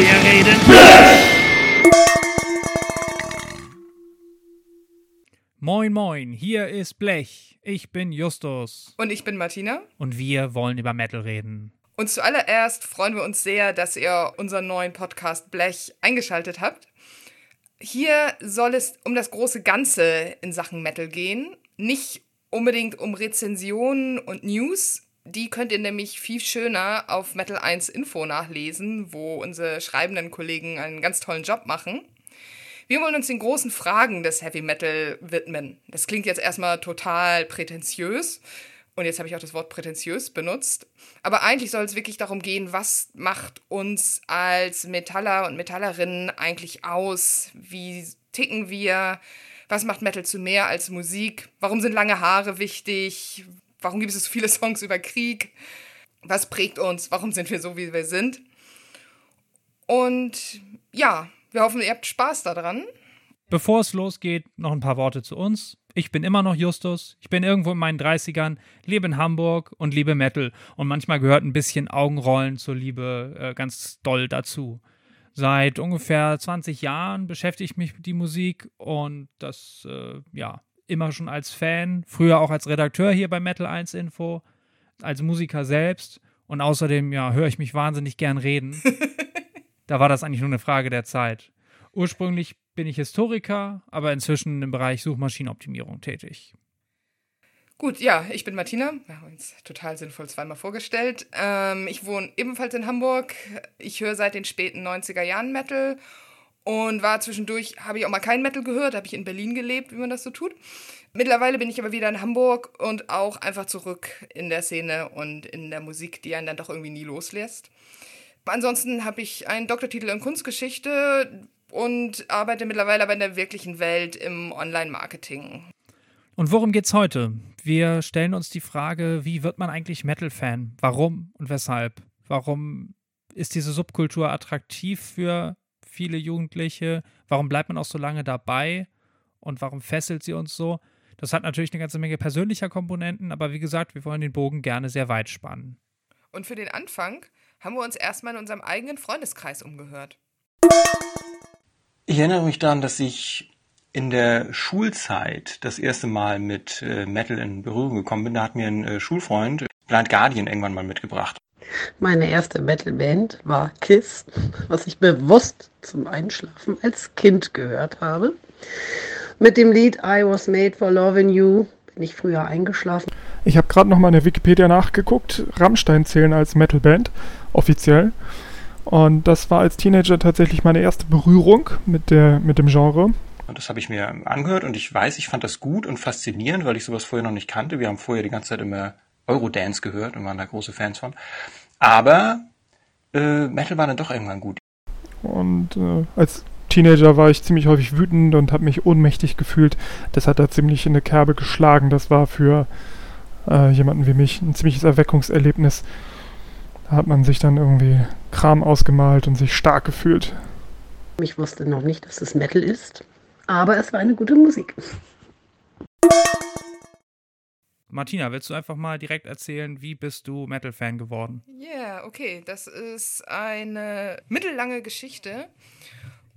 Wir reden Moin moin, hier ist Blech. Ich bin Justus. Und ich bin Martina. Und wir wollen über Metal reden. Und zuallererst freuen wir uns sehr, dass ihr unseren neuen Podcast Blech eingeschaltet habt. Hier soll es um das große Ganze in Sachen Metal gehen. Nicht unbedingt um Rezensionen und News. Die könnt ihr nämlich viel schöner auf Metal 1 Info nachlesen, wo unsere schreibenden Kollegen einen ganz tollen Job machen. Wir wollen uns den großen Fragen des Heavy Metal widmen. Das klingt jetzt erstmal total prätentiös. Und jetzt habe ich auch das Wort prätentiös benutzt. Aber eigentlich soll es wirklich darum gehen, was macht uns als Metaller und Metallerinnen eigentlich aus? Wie ticken wir? Was macht Metal zu mehr als Musik? Warum sind lange Haare wichtig? Warum gibt es so viele Songs über Krieg? Was prägt uns? Warum sind wir so, wie wir sind? Und ja, wir hoffen, ihr habt Spaß daran. Bevor es losgeht, noch ein paar Worte zu uns. Ich bin immer noch Justus. Ich bin irgendwo in meinen 30ern, lebe in Hamburg und liebe Metal. Und manchmal gehört ein bisschen Augenrollen zur Liebe äh, ganz doll dazu. Seit ungefähr 20 Jahren beschäftige ich mich mit die Musik und das, äh, ja, immer schon als Fan, früher auch als Redakteur hier bei Metal 1 Info, als Musiker selbst und außerdem, ja, höre ich mich wahnsinnig gern reden. da war das eigentlich nur eine Frage der Zeit. Ursprünglich bin ich Historiker, aber inzwischen im Bereich Suchmaschinenoptimierung tätig. Gut, ja, ich bin Martina. Wir haben uns total sinnvoll zweimal vorgestellt. Ähm, ich wohne ebenfalls in Hamburg. Ich höre seit den späten 90er Jahren Metal und war zwischendurch, habe ich auch mal kein Metal gehört, habe ich in Berlin gelebt, wie man das so tut. Mittlerweile bin ich aber wieder in Hamburg und auch einfach zurück in der Szene und in der Musik, die einen dann doch irgendwie nie loslässt. Ansonsten habe ich einen Doktortitel in Kunstgeschichte, und arbeite mittlerweile aber in der wirklichen Welt im Online-Marketing. Und worum geht's heute? Wir stellen uns die Frage, wie wird man eigentlich Metal-Fan? Warum und weshalb? Warum ist diese Subkultur attraktiv für viele Jugendliche? Warum bleibt man auch so lange dabei? Und warum fesselt sie uns so? Das hat natürlich eine ganze Menge persönlicher Komponenten, aber wie gesagt, wir wollen den Bogen gerne sehr weit spannen. Und für den Anfang haben wir uns erstmal in unserem eigenen Freundeskreis umgehört. Ich erinnere mich daran, dass ich in der Schulzeit das erste Mal mit äh, Metal in Berührung gekommen bin. Da hat mir ein äh, Schulfreund Blind Guardian irgendwann mal mitgebracht. Meine erste Metalband war Kiss, was ich bewusst zum Einschlafen als Kind gehört habe. Mit dem Lied I Was Made for Loving You bin ich früher eingeschlafen. Ich habe gerade noch mal in der Wikipedia nachgeguckt. Rammstein zählen als Metalband, offiziell. Und das war als Teenager tatsächlich meine erste Berührung mit, der, mit dem Genre. Und das habe ich mir angehört und ich weiß, ich fand das gut und faszinierend, weil ich sowas vorher noch nicht kannte. Wir haben vorher die ganze Zeit immer Eurodance gehört und waren da große Fans von. Aber äh, Metal war dann doch irgendwann gut. Und äh, als Teenager war ich ziemlich häufig wütend und habe mich ohnmächtig gefühlt. Das hat da ziemlich in eine Kerbe geschlagen. Das war für äh, jemanden wie mich ein ziemliches Erweckungserlebnis. Da hat man sich dann irgendwie Kram ausgemalt und sich stark gefühlt. Ich wusste noch nicht, dass es Metal ist, aber es war eine gute Musik. Martina, willst du einfach mal direkt erzählen, wie bist du Metal-Fan geworden? Ja, yeah, okay. Das ist eine mittellange Geschichte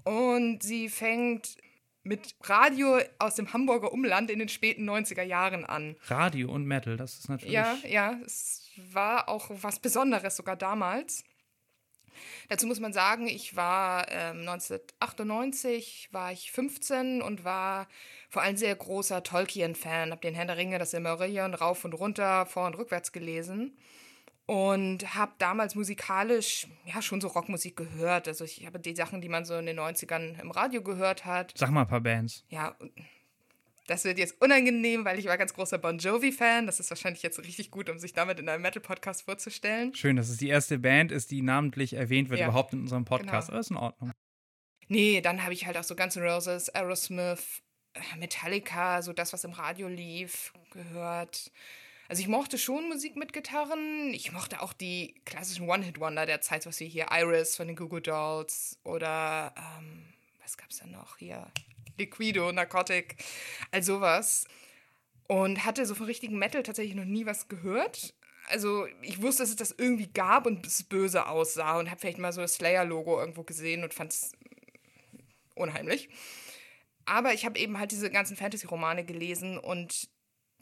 und sie fängt mit Radio aus dem Hamburger Umland in den späten 90er Jahren an. Radio und Metal, das ist natürlich. Ja, ja, es war auch was Besonderes sogar damals. Dazu muss man sagen, ich war ähm, 1998, war ich 15 und war vor allem sehr großer Tolkien-Fan, habe den Herrn der Ringe, das Silmarillion rauf und runter, vor und rückwärts gelesen und habe damals musikalisch ja schon so Rockmusik gehört. Also ich habe die Sachen, die man so in den 90ern im Radio gehört hat. Sag mal ein paar Bands. Ja, das wird jetzt unangenehm, weil ich war ganz großer Bon Jovi-Fan. Das ist wahrscheinlich jetzt richtig gut, um sich damit in einem Metal-Podcast vorzustellen. Schön, dass es die erste Band ist, die namentlich erwähnt wird, ja. überhaupt in unserem Podcast. Genau. Aber ist in Ordnung. Nee, dann habe ich halt auch so Guns N' Roses, Aerosmith, Metallica, so das, was im Radio lief, gehört. Also ich mochte schon Musik mit Gitarren. Ich mochte auch die klassischen One-Hit-Wonder der Zeit, was wie hier Iris von den Google Dolls oder ähm, was gab's da noch hier? Liquido, Narcotic, all sowas. Und hatte so von richtigen Metal tatsächlich noch nie was gehört. also ich wusste, dass es das irgendwie gab und es böse aussah und habe vielleicht mal so das Slayer-Logo irgendwo gesehen und fand es unheimlich. Aber ich habe eben halt diese ganzen Fantasy-Romane gelesen und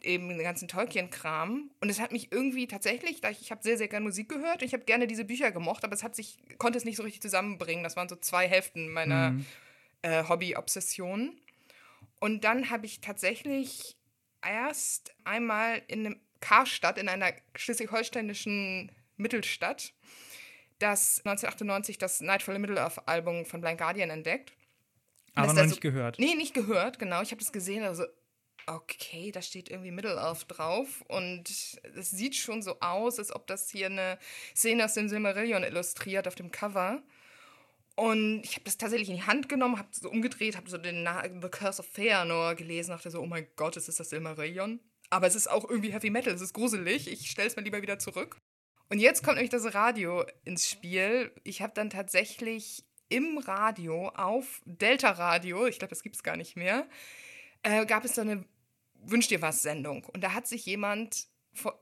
eben den ganzen Tolkien-Kram. Und es hat mich irgendwie tatsächlich, ich, ich habe sehr, sehr gerne Musik gehört und ich habe gerne diese Bücher gemocht, aber es hat sich, konnte es nicht so richtig zusammenbringen. Das waren so zwei Hälften meiner Mhm. Äh, Hobby-Obsession. Und dann habe ich tatsächlich erst einmal in einem Karstadt, in einer schleswig-holsteinischen Mittelstadt, das 1998 das Nightfall in Middle-earth-Album von Blind Guardian entdeckt. Aber noch da nicht gehört. Nee, nicht gehört, genau. Ich habe das gesehen, also okay, da steht irgendwie Middle-earth drauf und es sieht schon so aus, als ob das hier eine Szene aus dem Silmarillion illustriert auf dem Cover. Und ich habe das tatsächlich in die Hand genommen, habe so umgedreht, habe so den Na The Curse of Feanor gelesen, dachte so, oh mein Gott, ist das Silmarillion? Aber es ist auch irgendwie Heavy Metal, es ist gruselig, ich stelle es mir lieber wieder zurück. Und jetzt kommt nämlich das Radio ins Spiel. Ich habe dann tatsächlich im Radio auf Delta Radio, ich glaube, das gibt es gar nicht mehr, äh, gab es so eine Wünsch dir was Sendung. Und da hat sich jemand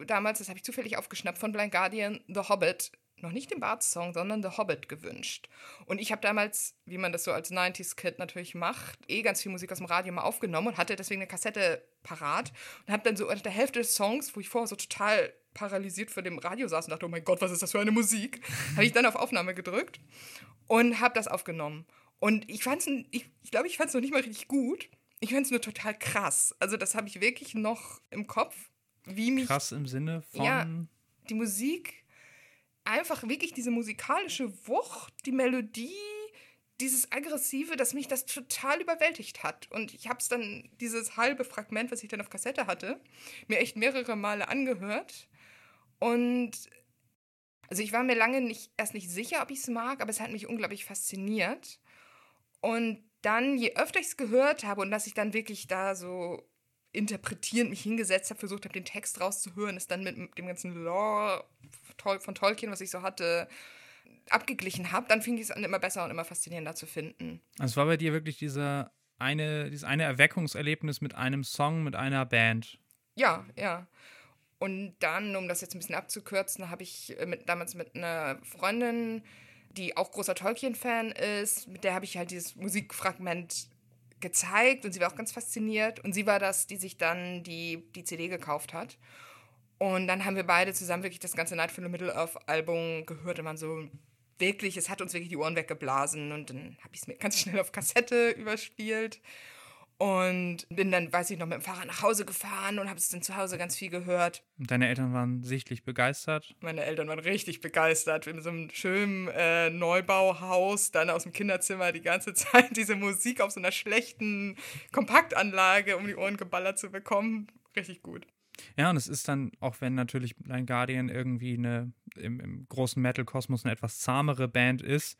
damals, das habe ich zufällig aufgeschnappt, von Blind Guardian The Hobbit, noch nicht den Bart-Song, sondern The Hobbit gewünscht. Und ich habe damals, wie man das so als 90s-Kid natürlich macht, eh ganz viel Musik aus dem Radio mal aufgenommen und hatte deswegen eine Kassette parat und habe dann so unter der Hälfte des Songs, wo ich vorher so total paralysiert vor dem Radio saß und dachte, oh mein Gott, was ist das für eine Musik, habe ich dann auf Aufnahme gedrückt und habe das aufgenommen. Und ich fand es, ich, ich glaube, ich fand es noch nicht mal richtig gut. Ich fand es nur total krass. Also das habe ich wirklich noch im Kopf, wie mich Krass im Sinne von. Ja. die Musik, einfach wirklich diese musikalische Wucht, die Melodie, dieses Aggressive, dass mich das total überwältigt hat. Und ich habe es dann, dieses halbe Fragment, was ich dann auf Kassette hatte, mir echt mehrere Male angehört. Und also ich war mir lange nicht, erst nicht sicher, ob ich es mag, aber es hat mich unglaublich fasziniert. Und dann, je öfter ich es gehört habe und dass ich dann wirklich da so interpretierend mich hingesetzt habe, versucht habe, den Text rauszuhören, es dann mit dem ganzen Lore von Tolkien, was ich so hatte, abgeglichen habe, dann fing ich es an, immer besser und immer faszinierender zu finden. Also es war bei dir wirklich dieser eine, dieses eine Erweckungserlebnis mit einem Song, mit einer Band. Ja, ja. Und dann, um das jetzt ein bisschen abzukürzen, habe ich äh, mit, damals mit einer Freundin, die auch großer Tolkien-Fan ist, mit der habe ich halt dieses Musikfragment gezeigt und sie war auch ganz fasziniert. Und sie war das, die sich dann die, die CD gekauft hat. Und dann haben wir beide zusammen wirklich das ganze Night for the Middle-earth-Album gehört und man so wirklich, es hat uns wirklich die Ohren weggeblasen. Und dann habe ich es mir ganz schnell auf Kassette überspielt. Und bin dann, weiß ich noch, mit dem Fahrrad nach Hause gefahren und habe es dann zu Hause ganz viel gehört. Und deine Eltern waren sichtlich begeistert. Meine Eltern waren richtig begeistert. In so einem schönen äh, Neubauhaus, dann aus dem Kinderzimmer die ganze Zeit diese Musik auf so einer schlechten Kompaktanlage um die Ohren geballert zu bekommen. Richtig gut. Ja, und es ist dann, auch wenn natürlich Blind Guardian irgendwie eine im, im großen Metal-Kosmos eine etwas zahmere Band ist,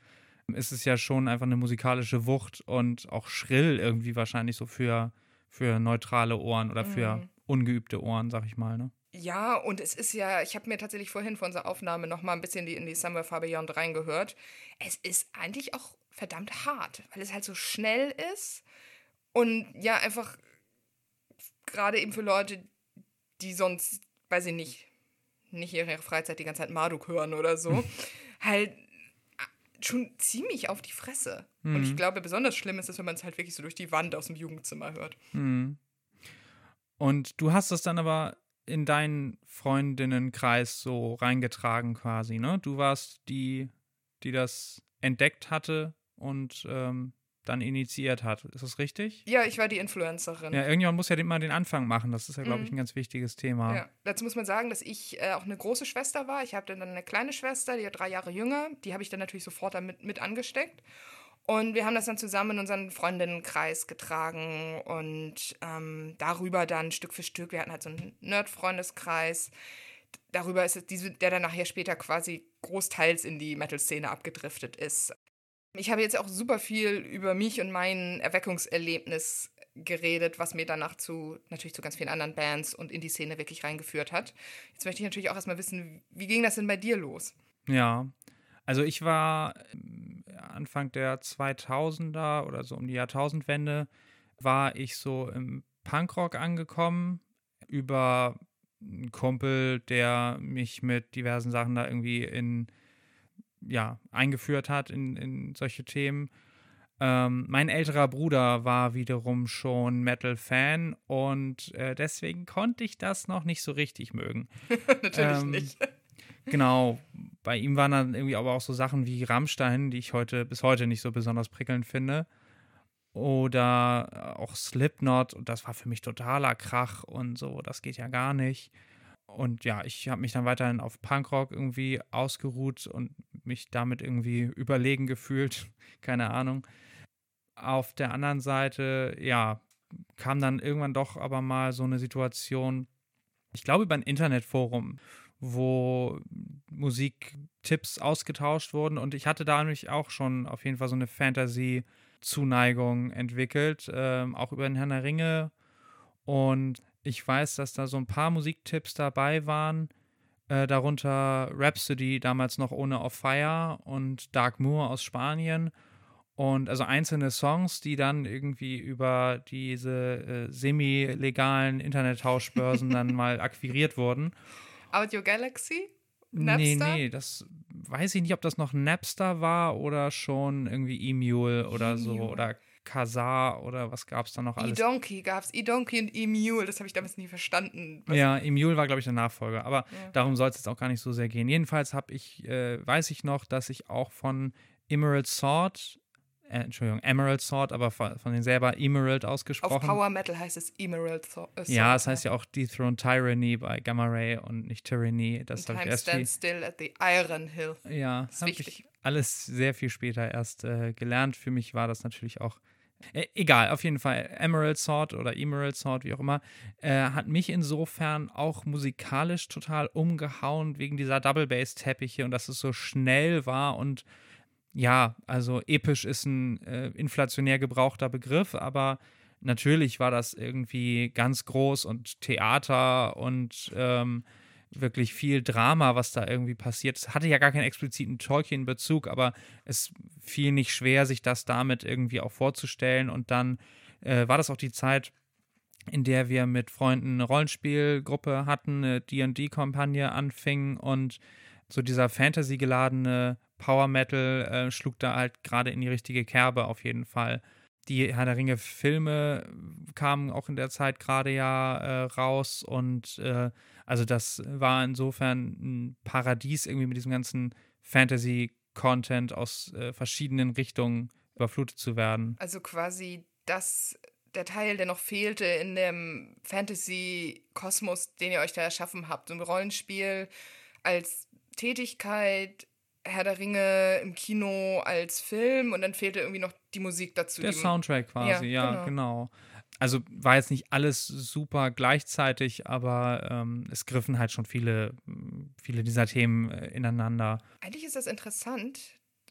ist es ja schon einfach eine musikalische Wucht und auch schrill irgendwie wahrscheinlich so für, für neutrale Ohren oder für Mhm. ungeübte Ohren, sag ich mal. Ne? Ja, und es ist ja, ich habe mir tatsächlich vorhin vor unserer Aufnahme noch mal ein bisschen die, in die Summer Far Beyond reingehört. Es ist eigentlich auch verdammt hart, weil es halt so schnell ist und ja, einfach gerade eben für Leute, die sonst, weiß ich nicht, nicht in ihrer Freizeit die ganze Zeit Marduk hören oder so, halt schon ziemlich auf die Fresse. Und ich Mhm. glaube, besonders schlimm ist es, wenn man es halt wirklich so durch die Wand aus dem Jugendzimmer hört. Mhm. Und du hast es dann aber in deinen Freundinnenkreis so reingetragen quasi, ne? Du warst die, die das entdeckt hatte und ähm, dann initiiert hat. Ist das richtig? Ja, ich war die Influencerin. Ja, irgendjemand muss ja den- mal den Anfang machen. Das ist ja, glaube ich, Mhm. ein ganz wichtiges Thema. Ja, dazu muss man sagen, dass ich äh, auch eine große Schwester war. Ich habe dann eine kleine Schwester, die ist drei Jahre jünger. Die habe ich dann natürlich sofort damit mit angesteckt. Und wir haben das dann zusammen in unseren Freundinnenkreis getragen und ähm, darüber dann Stück für Stück. Wir hatten halt so einen Nerd-Freundeskreis. Darüber ist es diese, der dann nachher später quasi großteils in die Metal-Szene abgedriftet ist. Ich habe jetzt auch super viel über mich und mein Erweckungserlebnis geredet, was mir danach zu natürlich zu ganz vielen anderen Bands und in die Szene wirklich reingeführt hat. Jetzt möchte ich natürlich auch erstmal wissen, wie ging das denn bei dir los? Ja. Also ich war ähm, Anfang der 2000er oder so um die Jahrtausendwende war ich so im Punkrock angekommen über ein Kumpel, der mich mit diversen Sachen da irgendwie in, ja, eingeführt hat in, in solche Themen. Ähm, mein älterer Bruder war wiederum schon Metal-Fan und äh, deswegen konnte ich das noch nicht so richtig mögen. Natürlich Ähm, nicht. Genau, bei ihm waren dann irgendwie aber auch so Sachen wie Rammstein, die ich heute bis heute nicht so besonders prickelnd finde. Oder auch Slipknot, und das war für mich totaler Krach und so, das geht ja gar nicht. Und ja, ich habe mich dann weiterhin auf Punkrock irgendwie ausgeruht und mich damit irgendwie überlegen gefühlt. Keine Ahnung. Auf der anderen Seite, ja, kam dann irgendwann doch aber mal so eine Situation, ich glaube über ein Internetforum, wo Musiktipps ausgetauscht wurden und ich hatte da nämlich auch schon auf jeden Fall so eine Fantasy-Zuneigung entwickelt, ähm, auch über den Herrn der Ringe und ich weiß, dass da so ein paar Musiktipps dabei waren, äh, darunter Rhapsody, damals noch ohne Off Fire und Dark Moor aus Spanien und also einzelne Songs, die dann irgendwie über diese äh, semi-legalen Internettauschbörsen dann mal akquiriert wurden. Audio Galaxy? Nee, Napster? nee, das weiß ich nicht, ob das noch Napster war oder schon irgendwie E-Mule oder so oder Kazaa oder was gab es da noch alles. E-Donkey gab's. E-Donkey und E-Mule, das habe ich damals nie verstanden. Was- Ja, E-Mule war, glaube ich, der Nachfolger, aber Ja. darum soll es jetzt auch gar nicht so sehr gehen. Jedenfalls habe ich, äh, weiß ich noch, dass ich auch von Emerald Sword, äh, Entschuldigung, Emerald Sword, aber von, von den selber Emerald Auf ausgesprochen. Power Metal heißt es Emerald äh, Sword. ja, es heißt ja auch Dethroned Tyranny bei Gamma Ray und nicht Tyranny. Das habe ich erst viel, stands still at the Iron Hill. Ja, ist habe ich alles sehr viel später erst äh, gelernt. Für mich war das natürlich auch. Äh, egal, auf jeden Fall. Emerald Sword oder Emerald Sword, wie auch immer, äh, hat mich insofern auch musikalisch total umgehauen wegen dieser Double Bass Teppiche und dass es so schnell war und ja, also episch ist ein äh, inflationär gebrauchter Begriff, aber natürlich war das irgendwie ganz groß und Theater und ähm, wirklich viel Drama, was da irgendwie passiert. Es hatte ja gar keinen expliziten Tolkien-Bezug, aber es fiel nicht schwer, sich das damit irgendwie auch vorzustellen. Und dann äh, war das auch die Zeit, in der wir mit Freunden eine Rollenspielgruppe hatten, eine D&D-Kampagne anfing und so dieser Fantasy-geladene Power Metal äh, schlug da halt gerade in die richtige Kerbe auf jeden Fall. Die Herr der Ringe Filme kamen auch in der Zeit gerade ja äh, raus und äh, also das war insofern ein Paradies irgendwie mit diesem ganzen Fantasy-Content aus äh, verschiedenen Richtungen überflutet zu werden. Also quasi das, der Teil, der noch fehlte in dem Fantasy-Kosmos, den ihr euch da erschaffen habt. So ein Rollenspiel als Tätigkeit, Herr der Ringe im Kino als Film und dann fehlte irgendwie noch die Musik dazu. Der Soundtrack quasi, ja, Ja, genau. genau. Also war jetzt nicht alles super gleichzeitig, aber ähm, es griffen halt schon viele, viele dieser Themen äh, ineinander. Eigentlich ist das interessant,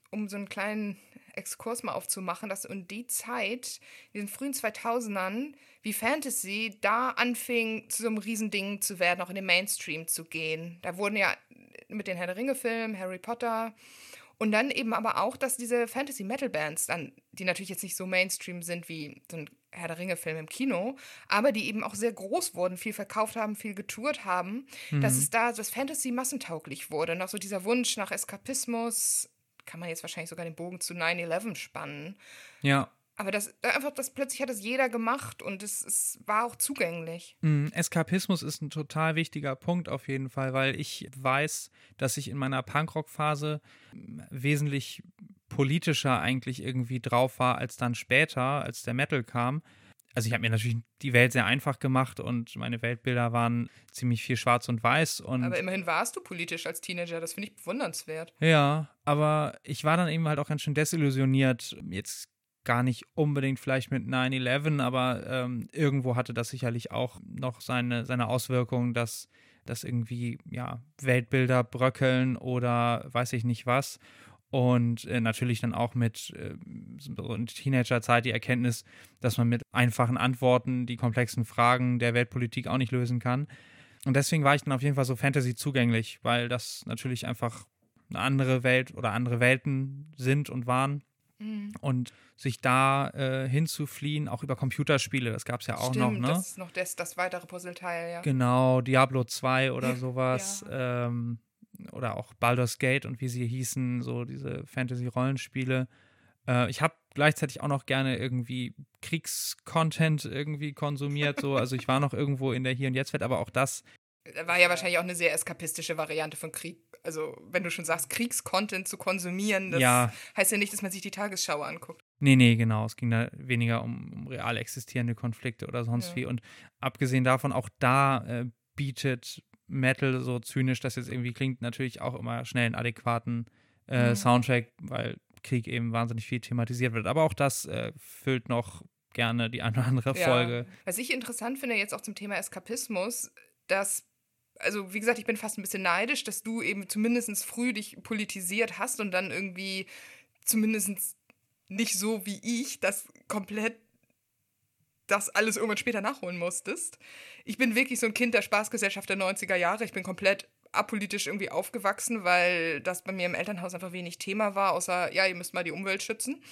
um so einen kleinen Exkurs mal aufzumachen, dass in die Zeit, in den frühen 2000ern, wie Fantasy da anfing, zu so einem Riesending zu werden, auch in den Mainstream zu gehen. Da wurden ja mit den Herr der Ringe-Filmen, Harry Potter und dann eben aber auch, dass diese Fantasy-Metal-Bands dann, die natürlich jetzt nicht so Mainstream sind wie so ein Herr der Ringe-Film im Kino, aber die eben auch sehr groß wurden, viel verkauft haben, viel getourt haben, dass es da das Fantasy massentauglich wurde. Und auch so dieser Wunsch nach Eskapismus, kann man jetzt wahrscheinlich sogar den Bogen zu 9-11 spannen. Ja, Aber das einfach, das plötzlich hat es jeder gemacht und es, es war auch zugänglich. Mm, Eskapismus ist ein total wichtiger Punkt auf jeden Fall, weil ich weiß, dass ich in meiner Punkrock-Phase mm, wesentlich politischer eigentlich irgendwie drauf war als dann später, als der Metal kam. Also ich habe mir natürlich die Welt sehr einfach gemacht und meine Weltbilder waren ziemlich viel schwarz und weiß und Aber immerhin warst du politisch als Teenager, das finde ich bewundernswert. ja, aber ich war dann eben halt auch ganz schön desillusioniert. Jetzt gar nicht unbedingt vielleicht mit 9-11, aber ähm, irgendwo hatte das sicherlich auch noch seine, seine Auswirkungen, dass, dass irgendwie, ja, Weltbilder bröckeln oder weiß ich nicht was. Und äh, natürlich dann auch mit äh, so Teenagerzeit die Erkenntnis, dass man mit einfachen Antworten die komplexen Fragen der Weltpolitik auch nicht lösen kann. Und deswegen war ich dann auf jeden Fall so Fantasy zugänglich, weil das natürlich einfach eine andere Welt oder andere Welten sind und waren. Mhm. Und sich da äh, hinzufliehen, auch über Computerspiele, das gab es ja auch noch, Stimmt, ne? das ist noch das, das weitere Puzzleteil, ja. Genau, Diablo 2 oder sowas. Ähm, oder auch Baldur's Gate und wie sie hießen, so diese Fantasy-Rollenspiele. Äh, ich habe gleichzeitig auch noch gerne irgendwie Kriegscontent irgendwie konsumiert. So. Also ich war noch irgendwo in der Hier- und Jetzt-Welt, aber auch das War ja wahrscheinlich auch eine sehr eskapistische Variante von Krieg. Also, wenn du schon sagst, Kriegscontent zu konsumieren, das Ja. heißt ja nicht, dass man sich die Tagesschau anguckt. Nee, nee, genau. Es ging da weniger um, um real existierende Konflikte oder sonst Ja. wie. Und abgesehen davon, auch da äh, bietet Metal, so zynisch das jetzt irgendwie klingt, natürlich auch immer schnell einen adäquaten äh, Mhm. Soundtrack, weil Krieg eben wahnsinnig viel thematisiert wird. Aber auch das äh, füllt noch gerne die eine oder andere Folge. Was ich interessant finde jetzt auch zum Thema Eskapismus, dass, also wie gesagt, ich bin fast ein bisschen neidisch, dass du eben zumindest früh dich politisiert hast und dann irgendwie zumindest nicht so wie ich das komplett das alles irgendwann später nachholen musstest. Ich bin wirklich so ein Kind der Spaßgesellschaft der 90er Jahre. Ich bin komplett apolitisch irgendwie aufgewachsen, weil das bei mir im Elternhaus einfach wenig Thema war, außer, ja, ihr müsst mal die Umwelt schützen.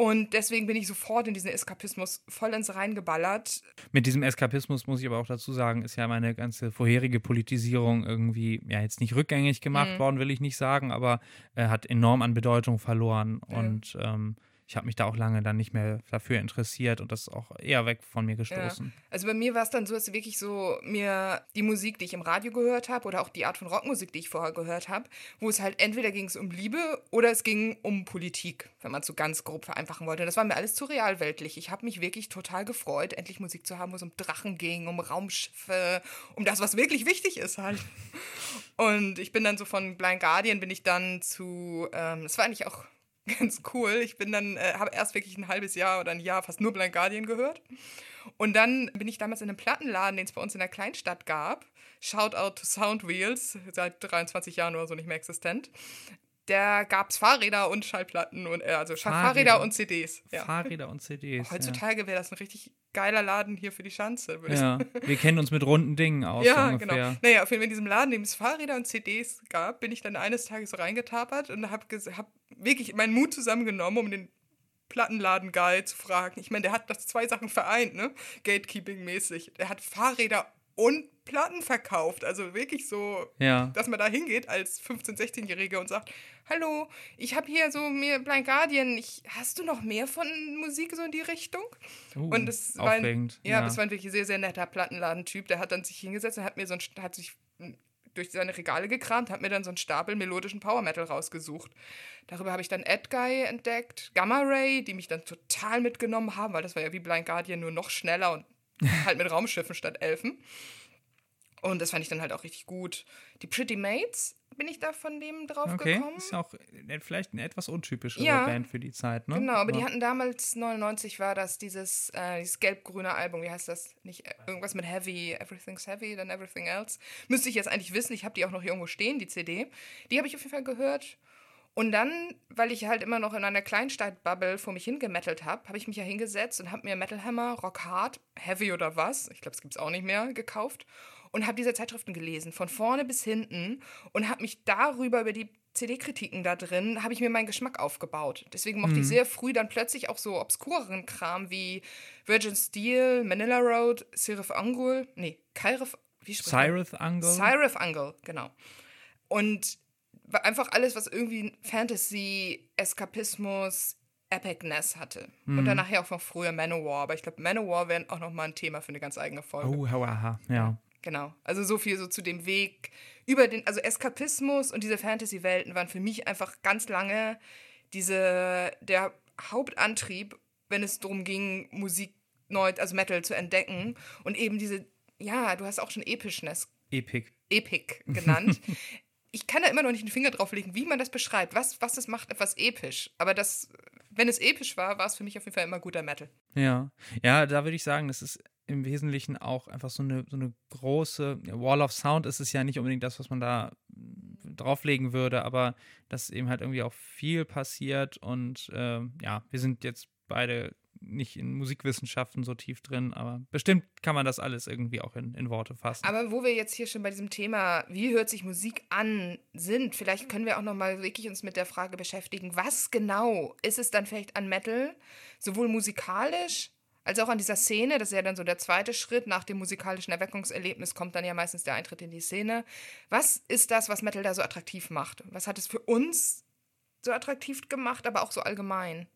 Und deswegen bin ich sofort in diesen Eskapismus vollends reingeballert. Mit diesem Eskapismus muss ich aber auch dazu sagen, ist ja meine ganze vorherige Politisierung irgendwie, ja, jetzt nicht rückgängig gemacht Mhm. worden, will ich nicht sagen, aber äh, hat enorm an Bedeutung verloren. Ja. Und ähm, ich habe mich da auch lange dann nicht mehr dafür interessiert und das ist auch eher weg von mir gestoßen. Also bei mir war es dann so, dass wirklich so mir die Musik, die ich im Radio gehört habe oder auch die Art von Rockmusik, die ich vorher gehört habe, wo es halt entweder ging es um Liebe oder es ging um Politik, wenn man es so ganz grob vereinfachen wollte. Und das war mir alles zu realweltlich. Ich habe mich wirklich total gefreut, endlich Musik zu haben, wo es um Drachen ging, um Raumschiffe, um das, was wirklich wichtig ist halt. Und ich bin dann so von Blind Guardian bin ich dann zu, ähm, das war eigentlich auch ganz cool. Ich bin dann, äh, habe erst wirklich ein halbes Jahr oder ein Jahr fast nur Blind Guardian gehört. Und dann bin ich damals in einem Plattenladen, den es bei uns in der Kleinstadt gab. Shout out to Sound Wheels, seit 23 Jahren oder so nicht mehr existent. Da gab es Fahrräder und Schallplatten und äh, also Fahrräder. Fahrräder und CDs. Ja. Fahrräder und CDs. Heutzutage wäre das ein richtig geiler Laden hier für die Schanze. Ja. wir kennen uns mit runden Dingen aus. ja, so genau. Naja, auf jeden Fall in diesem Laden, in dem es Fahrräder und CDs gab, bin ich dann eines Tages so reingetapert und habe hab wirklich meinen Mut zusammengenommen, um den Plattenladen-Guy zu fragen. Ich meine, der hat das zwei Sachen vereint, ne? Gatekeeping-mäßig. Der hat Fahrräder und Platten verkauft. Also wirklich so, Ja. dass man da hingeht als 15-, 16-Jähriger und sagt, hallo, ich habe hier so mir Blind Guardian, ich, hast du noch mehr von Musik so in die Richtung? Uh, Und das war ein, aufregend. ja, das war ein wirklich sehr, sehr netter Plattenladentyp. Der hat dann sich hingesetzt und hat mir so ein, hat sich durch seine Regale gekramt, hat mir dann so einen Stapel melodischen Power Metal rausgesucht. Darüber habe ich dann Edguy entdeckt, Gamma Ray, die mich dann total mitgenommen haben, weil das war ja wie Blind Guardian nur noch schneller und halt mit Raumschiffen statt Elfen. Und das fand ich dann halt auch richtig gut. Die Pretty Mates bin ich da von dem drauf Okay, gekommen. ist ja auch äh, vielleicht eine etwas untypischere Ja. Band für die Zeit, ne? Genau, aber die hatten damals, 99 war das, dieses, äh, dieses gelb-grüne Album, wie heißt das? Nicht äh, irgendwas mit Heavy, Everything's Heavy, then Everything Else. Müsste ich jetzt eigentlich wissen, ich habe die auch noch irgendwo stehen, die CD. Die habe ich auf jeden Fall gehört. Und dann, weil ich halt immer noch in einer Kleinstadt-Bubble vor mich hingemettelt habe, habe ich mich ja hingesetzt und habe mir Metal Hammer, Rock Hard, Heavy oder was, ich glaube, es gibt es auch nicht mehr, gekauft und habe diese Zeitschriften gelesen, von vorne bis hinten und habe mich darüber, über die CD-Kritiken da drin, habe ich mir meinen Geschmack aufgebaut. Deswegen mochte ich sehr früh dann plötzlich auch so obskureren Kram wie Virgin Steel, Manila Road, Sirif Angul, nee, Kairif, wie spricht? Cyrus Angle. Cyrif Angle, genau. Und einfach alles, was irgendwie Fantasy, Eskapismus, Epicness hatte. Und dann nachher auch noch früher Manowar. Aber ich glaube, Manowar wäre auch noch mal ein Thema für eine ganz eigene Folge. Oh, aha, ja. Genau. Also so viel so zu dem Weg über den, also Eskapismus und diese Fantasy-Welten waren für mich einfach ganz lange diese, der Hauptantrieb, wenn es darum ging, Musik neu, also Metal zu entdecken und eben diese, ja, du hast auch schon Epischness Epic. Epic genannt. ich kann da immer noch nicht den Finger drauf legen, wie man das beschreibt. Was, was das macht etwas episch. Aber das, wenn es episch war, war es für mich auf jeden Fall immer guter Metal. Ja, ja, da würde ich sagen, das ist im Wesentlichen auch einfach so eine, so eine große Wall of Sound ist es ja nicht unbedingt das, was man da drauflegen würde, aber dass eben halt irgendwie auch viel passiert und äh, ja, wir sind jetzt beide nicht in Musikwissenschaften so tief drin, aber bestimmt kann man das alles irgendwie auch in, in Worte fassen. Aber wo wir jetzt hier schon bei diesem Thema, wie hört sich Musik an, sind, vielleicht können wir auch nochmal wirklich uns mit der Frage beschäftigen, was genau ist es dann vielleicht an Metal, sowohl musikalisch als auch an dieser Szene, das ist ja dann so der zweite Schritt, nach dem musikalischen Erweckungserlebnis kommt dann ja meistens der Eintritt in die Szene. Was ist das, was Metal da so attraktiv macht? Was hat es für uns so attraktiv gemacht, aber auch so allgemein?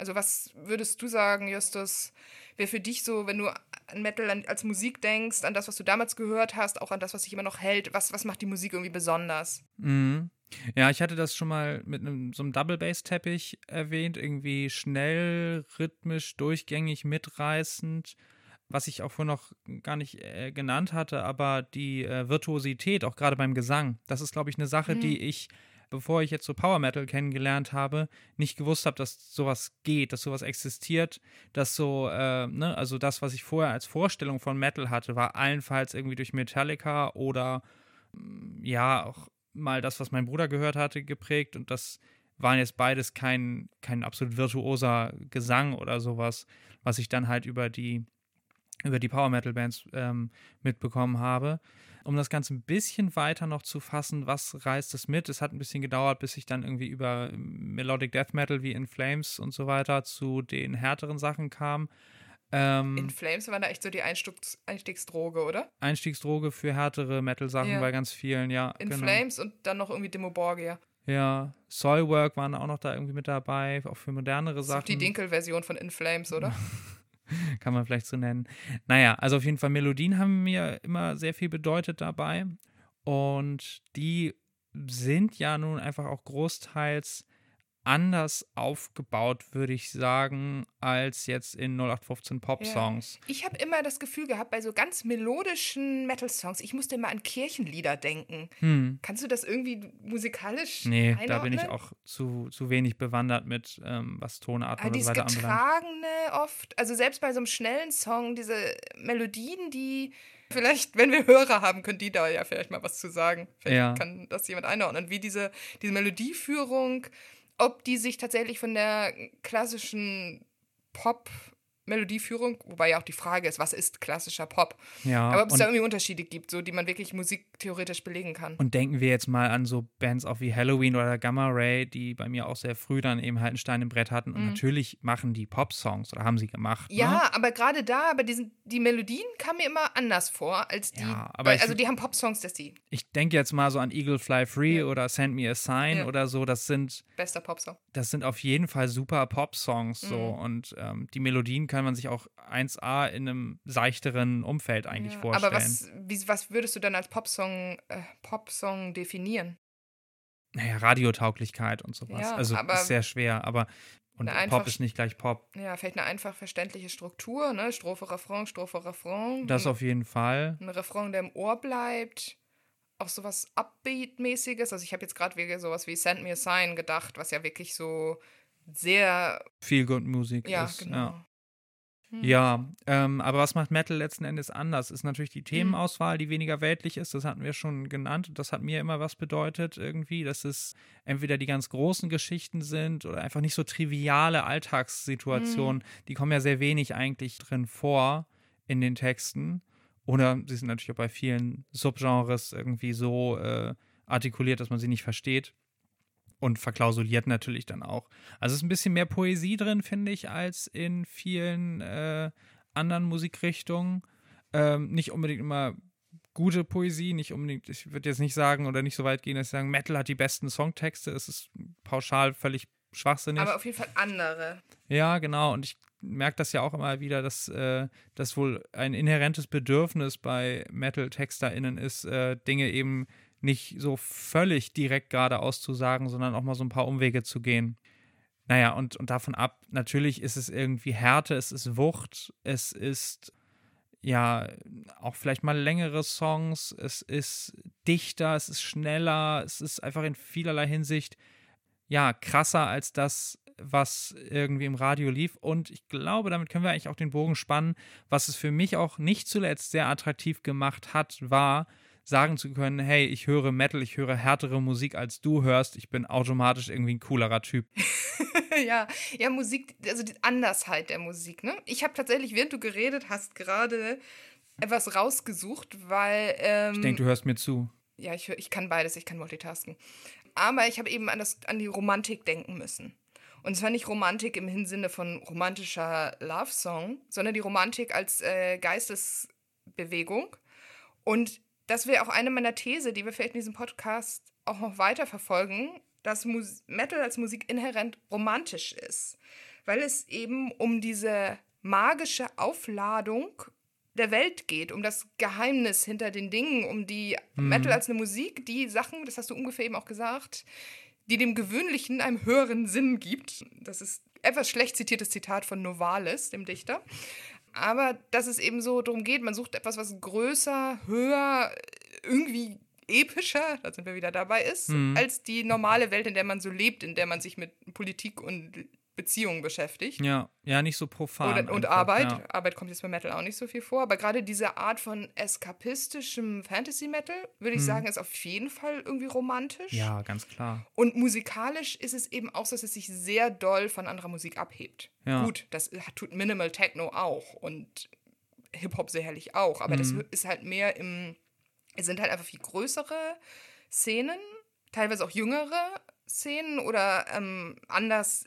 Also was würdest du sagen, Justus, wäre für dich so, wenn du an Metal als Musik denkst, an das, was du damals gehört hast, auch an das, was sich immer noch hält, was, was macht die Musik irgendwie besonders? Mhm. Ja, ich hatte das schon mal mit einem, so einem Double-Bass-Teppich erwähnt, irgendwie schnell, rhythmisch, durchgängig, mitreißend was ich auch vorhin noch gar nicht äh, genannt hatte, aber die äh, Virtuosität, auch gerade beim Gesang, das ist, glaube ich, eine Sache, mhm. die ich bevor ich jetzt so Power Metal kennengelernt habe, nicht gewusst habe, dass sowas geht, dass sowas existiert, dass so, äh, ne, also das, was ich vorher als Vorstellung von Metal hatte, war allenfalls irgendwie durch Metallica oder mm, ja, auch mal das, was mein Bruder gehört hatte, geprägt und das waren jetzt beides kein, kein absolut virtuoser Gesang oder sowas, was ich dann halt über die über die Power Metal Bands ähm, mitbekommen habe. Um das Ganze ein bisschen weiter noch zu fassen, was reißt es mit? Es hat ein bisschen gedauert, bis ich dann irgendwie über Melodic Death Metal wie In Flames und so weiter zu den härteren Sachen kam. Ähm, In Flames war da echt so die Einstiegs Einstiegsdroge, oder? Einstiegsdroge für härtere Metal-Sachen ja. bei ganz vielen, ja. In genau. Flames und dann noch irgendwie Demo Borgia. Ja, Soilwork waren auch noch da irgendwie mit dabei, auch für modernere Sachen. Das ist die Dinkel-Version von In Flames, oder? kann man vielleicht so nennen. Naja, also auf jeden Fall Melodien haben mir immer sehr viel bedeutet dabei. Und die sind ja nun einfach auch großteils anders aufgebaut, würde ich sagen, als jetzt in 0815 Pop-Songs. Ja. Ich habe immer das Gefühl gehabt, bei so ganz melodischen Metal-Songs, ich musste immer an Kirchenlieder denken. Hm. Kannst du das irgendwie musikalisch Nee, einordnen? da bin ich auch zu, zu wenig bewandert mit, ähm, was Tonart oder so weiter anbelangt. Getragene oft, also selbst bei so einem schnellen Song, diese Melodien, die Vielleicht, wenn wir Hörer haben, können die da ja vielleicht mal was zu sagen. Vielleicht ja. kann das jemand einordnen, wie diese, diese Melodieführung ob die sich tatsächlich von der klassischen Pop Melodieführung, wobei ja auch die Frage ist, was ist klassischer Pop? Ja. Aber ob es da irgendwie Unterschiede gibt, so die man wirklich musiktheoretisch belegen kann. Und denken wir jetzt mal an so Bands auch wie Halloween oder Gamma Ray, die bei mir auch sehr früh dann eben halt einen Stein im Brett hatten. Und mhm. natürlich machen die Pop-Songs oder haben sie gemacht. Ja, ne? aber gerade da, aber die, die Melodien kamen mir immer anders vor als die. Ja, aber weil, also die haben Pop-Songs, dass die. Ich denke jetzt mal so an Eagle Fly Free ja. oder Send Me a Sign ja. oder so. Das sind. Bester Pop-Song. Das sind auf jeden Fall super Pop-Songs so. Mhm. Und ähm, die Melodien kann man sich auch 1A in einem seichteren Umfeld eigentlich ja, vorstellen. Aber was, wie, was würdest du dann als Popsong, äh, Popsong definieren? Naja, Radiotauglichkeit und sowas. Ja, also ist sehr schwer, aber und Pop ist nicht gleich Pop. Ja, vielleicht eine einfach verständliche Struktur, ne? Strophe, Refrain, Strophe, Refrain. Das auf jeden Fall. Ein Refrain, der im Ohr bleibt. Auch sowas Upbeat-mäßiges. Also ich habe jetzt gerade sowas wie Send Me a Sign gedacht, was ja wirklich so sehr viel Good Musik ja, ist. Genau. Ja. Hm. Ja, ähm, aber was macht Metal letzten Endes anders? Ist natürlich die hm. Themenauswahl, die weniger weltlich ist. Das hatten wir schon genannt. Das hat mir immer was bedeutet irgendwie, dass es entweder die ganz großen Geschichten sind oder einfach nicht so triviale Alltagssituationen. Mhm. Die kommen ja sehr wenig eigentlich drin vor in den Texten. Oder sie sind natürlich auch bei vielen Subgenres irgendwie so äh, artikuliert, dass man sie nicht versteht und verklausuliert natürlich dann auch. Also es ist ein bisschen mehr Poesie drin, finde ich, als in vielen äh, anderen Musikrichtungen. Ähm, nicht unbedingt immer gute Poesie, nicht unbedingt, ich würde jetzt nicht sagen oder nicht so weit gehen, dass ich sagen, Metal hat die besten Songtexte, es ist pauschal völlig schwachsinnig. Aber auf jeden Fall andere. Ja, genau. Und ich merke das ja auch immer wieder, dass äh, das wohl ein inhärentes Bedürfnis bei Metal-TexterInnen ist, äh, Dinge eben nicht so völlig direkt geradeaus zu sagen, sondern auch mal so ein paar Umwege zu gehen. Naja, und, und davon ab, natürlich ist es irgendwie Härte, es ist Wucht, es ist ja auch vielleicht mal längere Songs, es ist dichter, es ist schneller, es ist einfach in vielerlei Hinsicht ja krasser als das, was irgendwie im Radio lief. Und ich glaube, damit können wir eigentlich auch den Bogen spannen. Was es für mich auch nicht zuletzt sehr attraktiv gemacht hat, war, sagen zu können, hey, ich höre Metal, ich höre härtere Musik als du hörst, ich bin automatisch irgendwie ein coolerer Typ. ja, ja, Musik, also die Andersheit der Musik, ne? Ich habe tatsächlich, während du geredet hast, gerade etwas rausgesucht, weil. Ähm, ich denke, du hörst mir zu. Ja, ich, ich kann beides, ich kann multitasken. Aber ich habe eben an, das, an die Romantik denken müssen. Und zwar nicht Romantik im Sinne von romantischer Love-Song, sondern die Romantik als äh, Geistesbewegung. Und das wäre auch eine meiner These, die wir vielleicht in diesem Podcast auch noch weiter verfolgen, dass Mus Metal als Musik inhärent romantisch ist, weil es eben um diese magische Aufladung der Welt geht, um das Geheimnis hinter den Dingen, um die mhm. Metal als eine Musik, die Sachen, das hast du ungefähr eben auch gesagt, die dem Gewöhnlichen einem höheren Sinn gibt. Das ist etwas schlecht zitiertes Zitat von Novalis, dem Dichter. Aber dass es eben so darum geht, man sucht etwas, was größer, höher, irgendwie epischer, da sind wir wieder dabei, ist, mhm. als die normale Welt, in der man so lebt, in der man sich mit Politik und Beziehungen beschäftigt. Ja, ja, nicht so profan. Oder, und Arbeit. Ja. Arbeit kommt jetzt bei Metal auch nicht so viel vor. Aber gerade diese Art von eskapistischem Fantasy-Metal, würde ich hm. sagen, ist auf jeden Fall irgendwie romantisch. Ja, ganz klar. Und musikalisch ist es eben auch so, dass es sich sehr doll von anderer Musik abhebt. Ja. Gut, das tut Minimal Techno auch und Hip-Hop sicherlich auch. Aber hm. das ist halt mehr im. Es sind halt einfach viel größere Szenen, teilweise auch jüngere Szenen oder ähm, anders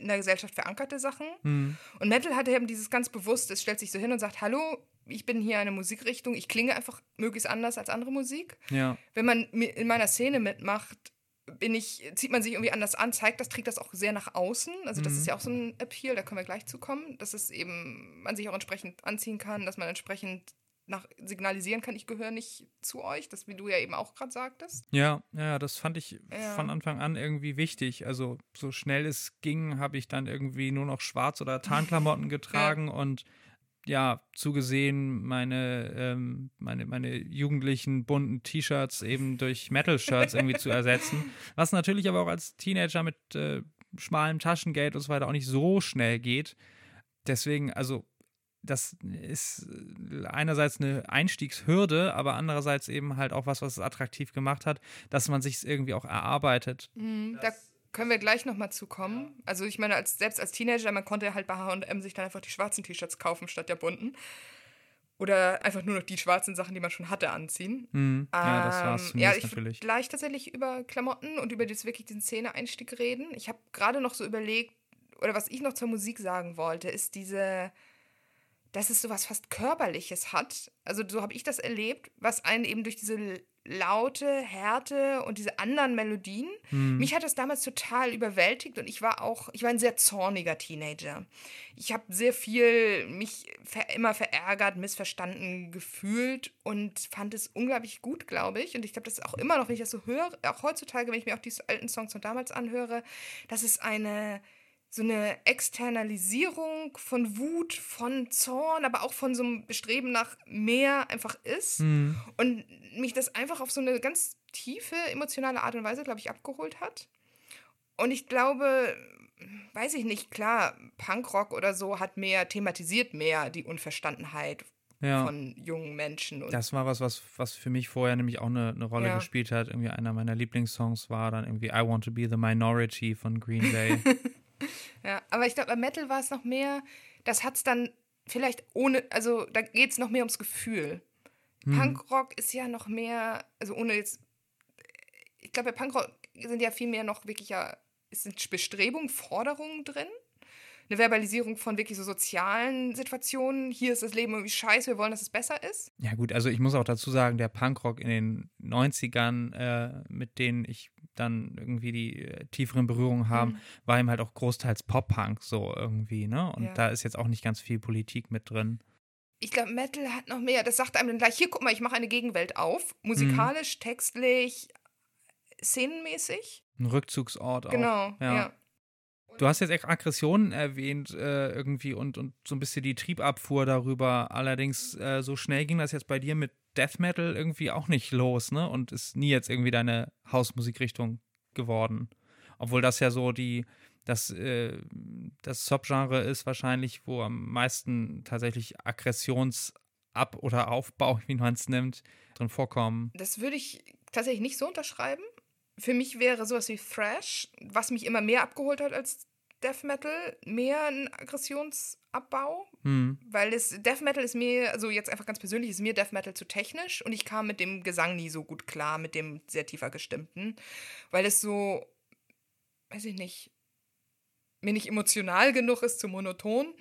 in der Gesellschaft verankerte Sachen. Mhm. Und Metal hat eben dieses ganz bewusst, es stellt sich so hin und sagt, hallo, ich bin hier eine Musikrichtung, ich klinge einfach möglichst anders als andere Musik. Ja. Wenn man in meiner Szene mitmacht, bin ich, zieht man sich irgendwie anders an, zeigt das, trägt das auch sehr nach außen. Also das mhm. ist ja auch so ein Appeal, da können wir gleich zu kommen, dass es eben, man sich auch entsprechend anziehen kann, dass man entsprechend nach signalisieren kann, ich gehöre nicht zu euch, das wie du ja eben auch gerade sagtest. Ja, ja, das fand ich ja. von Anfang an irgendwie wichtig. Also so schnell es ging, habe ich dann irgendwie nur noch Schwarz oder Tarnklamotten getragen ja. und ja, zugesehen, meine, ähm, meine, meine jugendlichen bunten T-Shirts eben durch Metal-Shirts irgendwie zu ersetzen. Was natürlich aber auch als Teenager mit äh, schmalem Taschengeld und so weiter auch nicht so schnell geht. Deswegen, also das ist einerseits eine Einstiegshürde, aber andererseits eben halt auch was, was es attraktiv gemacht hat, dass man sich es irgendwie auch erarbeitet. Mhm, da können wir gleich nochmal zukommen. Ja. Also ich meine, als, selbst als Teenager, man konnte halt bei H&M sich dann einfach die schwarzen T-Shirts kaufen statt der bunten. Oder einfach nur noch die schwarzen Sachen, die man schon hatte, anziehen. Mhm. Ja, das war's ähm, ja, ich natürlich. gleich tatsächlich über Klamotten und über das wirklich diesen Szene-Einstieg reden. Ich habe gerade noch so überlegt, oder was ich noch zur Musik sagen wollte, ist diese dass es sowas fast Körperliches hat. Also so habe ich das erlebt, was einen eben durch diese laute Härte und diese anderen Melodien. Hm. Mich hat das damals total überwältigt und ich war auch, ich war ein sehr zorniger Teenager. Ich habe sehr viel mich ver immer verärgert, missverstanden gefühlt und fand es unglaublich gut, glaube ich. Und ich glaube, das ist auch immer noch, wenn ich das so höre, auch heutzutage, wenn ich mir auch diese alten Songs von damals anhöre, dass es eine so eine Externalisierung von Wut, von Zorn, aber auch von so einem Bestreben nach mehr einfach ist. Mhm. Und mich das einfach auf so eine ganz tiefe emotionale Art und Weise, glaube ich, abgeholt hat. Und ich glaube, weiß ich nicht, klar, Punkrock oder so hat mehr, thematisiert mehr die Unverstandenheit ja. von jungen Menschen. das war was, was, was für mich vorher nämlich auch eine, eine Rolle ja. gespielt hat. Irgendwie einer meiner Lieblingssongs war dann irgendwie I Want to Be the Minority von Green Day. Ja, aber ich glaube, bei Metal war es noch mehr, das hat es dann vielleicht ohne, also da geht es noch mehr ums Gefühl. Hm. Punkrock ist ja noch mehr, also ohne jetzt, ich glaube, bei Punkrock sind ja viel mehr noch wirklich ja, es sind Bestrebungen, Forderungen drin eine Verbalisierung von wirklich so sozialen Situationen. Hier ist das Leben irgendwie scheiße, wir wollen, dass es besser ist. Ja, gut, also ich muss auch dazu sagen, der Punkrock in den 90ern, äh, mit denen ich dann irgendwie die äh, tieferen Berührungen haben, mhm. war ihm halt auch großteils Pop-Punk so irgendwie, ne? Und ja. da ist jetzt auch nicht ganz viel Politik mit drin. Ich glaube, Metal hat noch mehr. Das sagt einem dann gleich, hier, guck mal, ich mache eine Gegenwelt auf. Musikalisch, mhm. textlich, szenenmäßig. Ein Rückzugsort genau, auch. Genau, ja. ja. Du hast jetzt Aggressionen erwähnt äh, irgendwie und, und so ein bisschen die Triebabfuhr darüber. Allerdings, äh, so schnell ging das jetzt bei dir mit Death Metal irgendwie auch nicht los, ne? Und ist nie jetzt irgendwie deine Hausmusikrichtung geworden. Obwohl das ja so die, das, äh, das Subgenre ist wahrscheinlich, wo am meisten tatsächlich Aggressionsab- oder Aufbau, wie man es nimmt, drin vorkommen. Das würde ich tatsächlich nicht so unterschreiben für mich wäre sowas wie Thrash, was mich immer mehr abgeholt hat als Death Metal mehr ein Aggressionsabbau, Hm. weil es Death Metal ist mir, also jetzt einfach ganz persönlich, ist mir Death Metal zu technisch und ich kam mit dem Gesang nie so gut klar, mit dem sehr tiefer gestimmten, weil es so, weiß ich nicht, mir nicht emotional genug ist, zu monoton.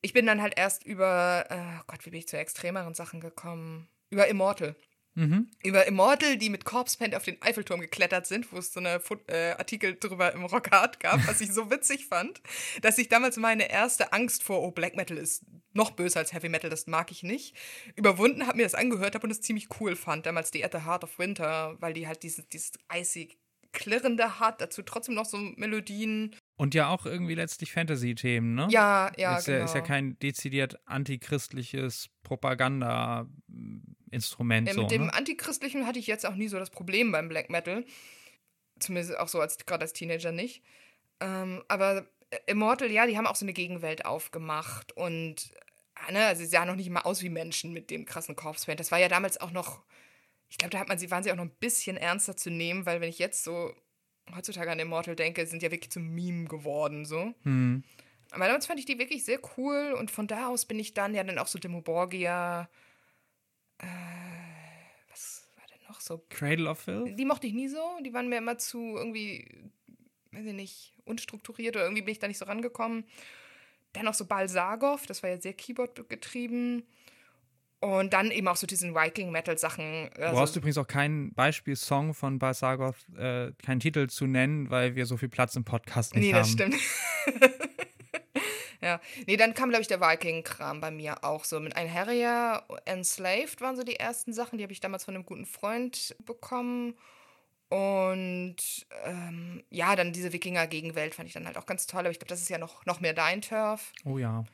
Ich bin dann halt erst über, äh, Gott, wie bin ich zu extremeren Sachen gekommen? Über Immortal. Mhm. Über Immortal, die mit Corpse Paint auf den Eiffelturm geklettert sind, wo es so eine Fu- äh, Artikel drüber im Rockhard gab, was ich so witzig fand, dass ich damals meine erste Angst vor, oh, Black Metal ist noch böser als Heavy Metal, das mag ich nicht, überwunden, habe mir das angehört habe und es ziemlich cool fand. Damals die At the Heart of Winter, weil die halt dieses, dieses eisig klirrende hat, dazu trotzdem noch so Melodien. Und ja auch irgendwie letztlich Fantasy-Themen, ne? Ja, ja, ist, genau. ja, ist ja kein dezidiert antichristliches Propaganda-Instrument. Äh, so, mit dem ne? Antichristlichen hatte ich jetzt auch nie so das Problem beim Black Metal. Zumindest auch so als gerade als Teenager nicht. Ähm, aber Immortal, ja, die haben auch so eine Gegenwelt aufgemacht und äh, ne, also sie sahen noch nicht mal aus wie Menschen mit dem krassen Corpse Paint. Das war ja damals auch noch, ich glaube, da hat man sie, waren sie auch noch ein bisschen ernster zu nehmen, weil wenn ich jetzt so heutzutage an Immortal denke, sind ja wirklich zum Meme geworden, so. Hm. Aber damals fand ich die wirklich sehr cool und von da aus bin ich dann ja dann auch so Demoborgia. Äh, was war denn noch so? Cradle of Filth? Die mochte ich nie so. Die waren mir immer zu irgendwie, weiß ich nicht, unstrukturiert oder irgendwie bin ich da nicht so rangekommen. Dann noch so Balsagov, das war ja sehr Keyboard getrieben. Und dann eben auch so diesen Viking-Metal-Sachen. Du brauchst übrigens auch keinen Beispielsong von Balsagoth, äh, keinen Titel zu nennen, weil wir so viel Platz im Podcast nicht Nee, haben. das stimmt. ja. Nee, dann kam, glaube ich, der Viking-Kram bei mir auch so. Mit Ein Harrier, Enslaved waren so die ersten Sachen. Die habe ich damals von einem guten Freund bekommen. Und ähm, ja, dann diese Wikinger-Gegenwelt fand ich dann halt auch ganz toll. Aber ich glaube, das ist ja noch, noch mehr dein Turf. Oh ja.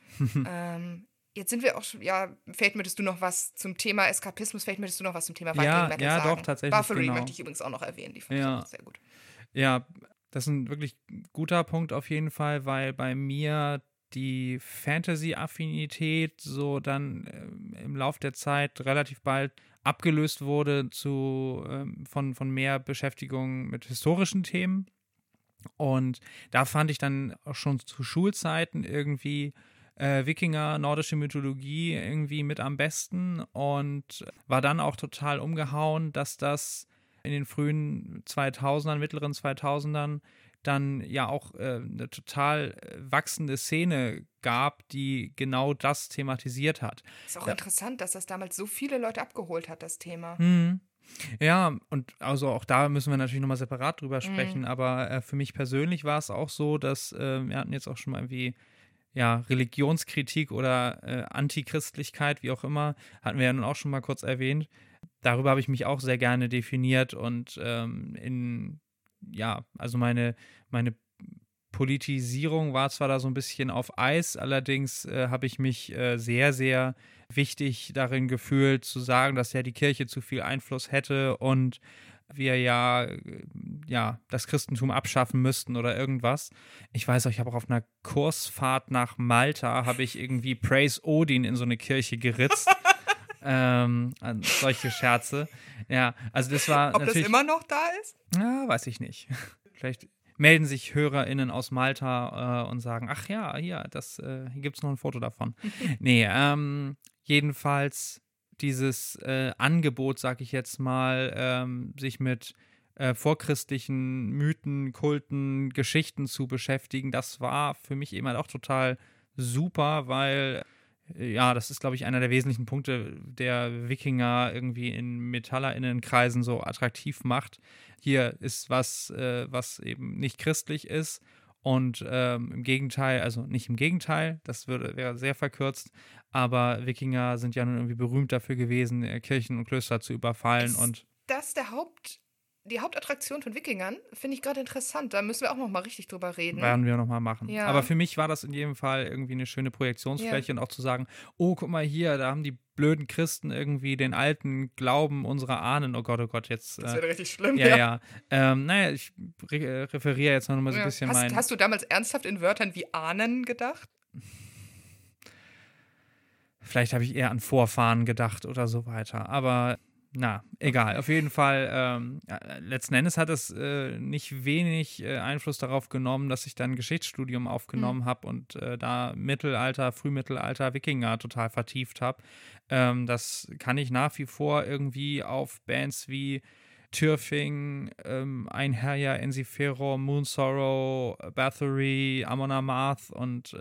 ähm, jetzt sind wir auch schon, ja, vielleicht möchtest du noch was zum Thema Eskapismus, vielleicht möchtest du noch was zum Thema Viking Ja, Metal ja, sagen. doch, tatsächlich, Buffalo genau. möchte ich übrigens auch noch erwähnen, die fand Ja. ich auch sehr gut. Ja, das ist ein wirklich guter Punkt auf jeden Fall, weil bei mir die Fantasy-Affinität so dann ähm, im Lauf der Zeit relativ bald abgelöst wurde zu, ähm, von, von mehr Beschäftigung mit historischen Themen. Und da fand ich dann auch schon zu Schulzeiten irgendwie äh, Wikinger, nordische Mythologie irgendwie mit am besten und war dann auch total umgehauen, dass das in den frühen 2000ern, mittleren 2000ern dann ja auch äh, eine total äh, wachsende Szene gab, die genau das thematisiert hat. Ist auch Ja. interessant, dass das damals so viele Leute abgeholt hat, das Thema. Mhm. Ja, und also auch da müssen wir natürlich nochmal separat drüber sprechen, Mhm. aber äh, für mich persönlich war es auch so, dass äh, wir hatten jetzt auch schon mal irgendwie ja, Religionskritik oder äh, Antichristlichkeit, wie auch immer, hatten wir ja nun auch schon mal kurz erwähnt. Darüber habe ich mich auch sehr gerne definiert und ähm, in, ja, also meine, meine Politisierung war zwar da so ein bisschen auf Eis, allerdings äh, habe ich mich äh, sehr, sehr wichtig darin gefühlt, zu sagen, dass ja die Kirche zu viel Einfluss hätte und wir ja, äh, ja das Christentum abschaffen müssten oder irgendwas. Ich weiß auch, ich habe auch auf einer Kursfahrt nach Malta, habe ich irgendwie Praise Odin in so eine Kirche geritzt. ähm, solche Scherze. Ja, also das war Ob das immer noch da ist? Ja, weiß ich nicht. Vielleicht melden sich HörerInnen aus Malta äh, und sagen, ach ja, hier, das, äh, hier gibt es noch ein Foto davon. nee, ähm, jedenfalls dieses äh, Angebot, sag ich jetzt mal, ähm, sich mit äh, vorchristlichen Mythen, Kulten, Geschichten zu beschäftigen, das war für mich eben halt auch total super, weil äh, ja, das ist, glaube ich, einer der wesentlichen Punkte, der Wikinger irgendwie in MetallerInnenkreisen so attraktiv macht. Hier ist was, äh, was eben nicht christlich ist. Und ähm, im Gegenteil, also nicht im Gegenteil, das würde, wäre sehr verkürzt, aber Wikinger sind ja nun irgendwie berühmt dafür gewesen, äh, Kirchen und Klöster zu überfallen Ist und Das der Haupt, die Hauptattraktion von Wikingern finde ich gerade interessant. Da müssen wir auch noch mal richtig drüber reden. werden wir nochmal machen. Ja. Aber für mich war das in jedem Fall irgendwie eine schöne Projektionsfläche und auch zu sagen, oh, guck mal hier, da haben die blöden Christen irgendwie den alten Glauben unserer Ahnen, oh Gott, oh Gott, jetzt. das Äh, wäre richtig schlimm. ja, ja. Ähm, naja, ich re äh, referiere jetzt noch mal so ein Ja. bisschen Hast, mein. hast du damals ernsthaft in Wörtern wie Ahnen gedacht? Vielleicht habe ich eher an Vorfahren gedacht oder so weiter. Aber Na, egal. Auf jeden Fall, ähm, äh, letzten Endes hat es äh, nicht wenig äh, Einfluss darauf genommen, dass ich dann ein Geschichtsstudium aufgenommen Mhm. habe und äh, da Mittelalter, Frühmittelalter, Wikinger total vertieft habe. Ähm, das kann ich nach wie vor irgendwie auf Bands wie Türfing, ähm, Einherja, Ensiferum, Moonsorrow, Bathory, Amon Amarth und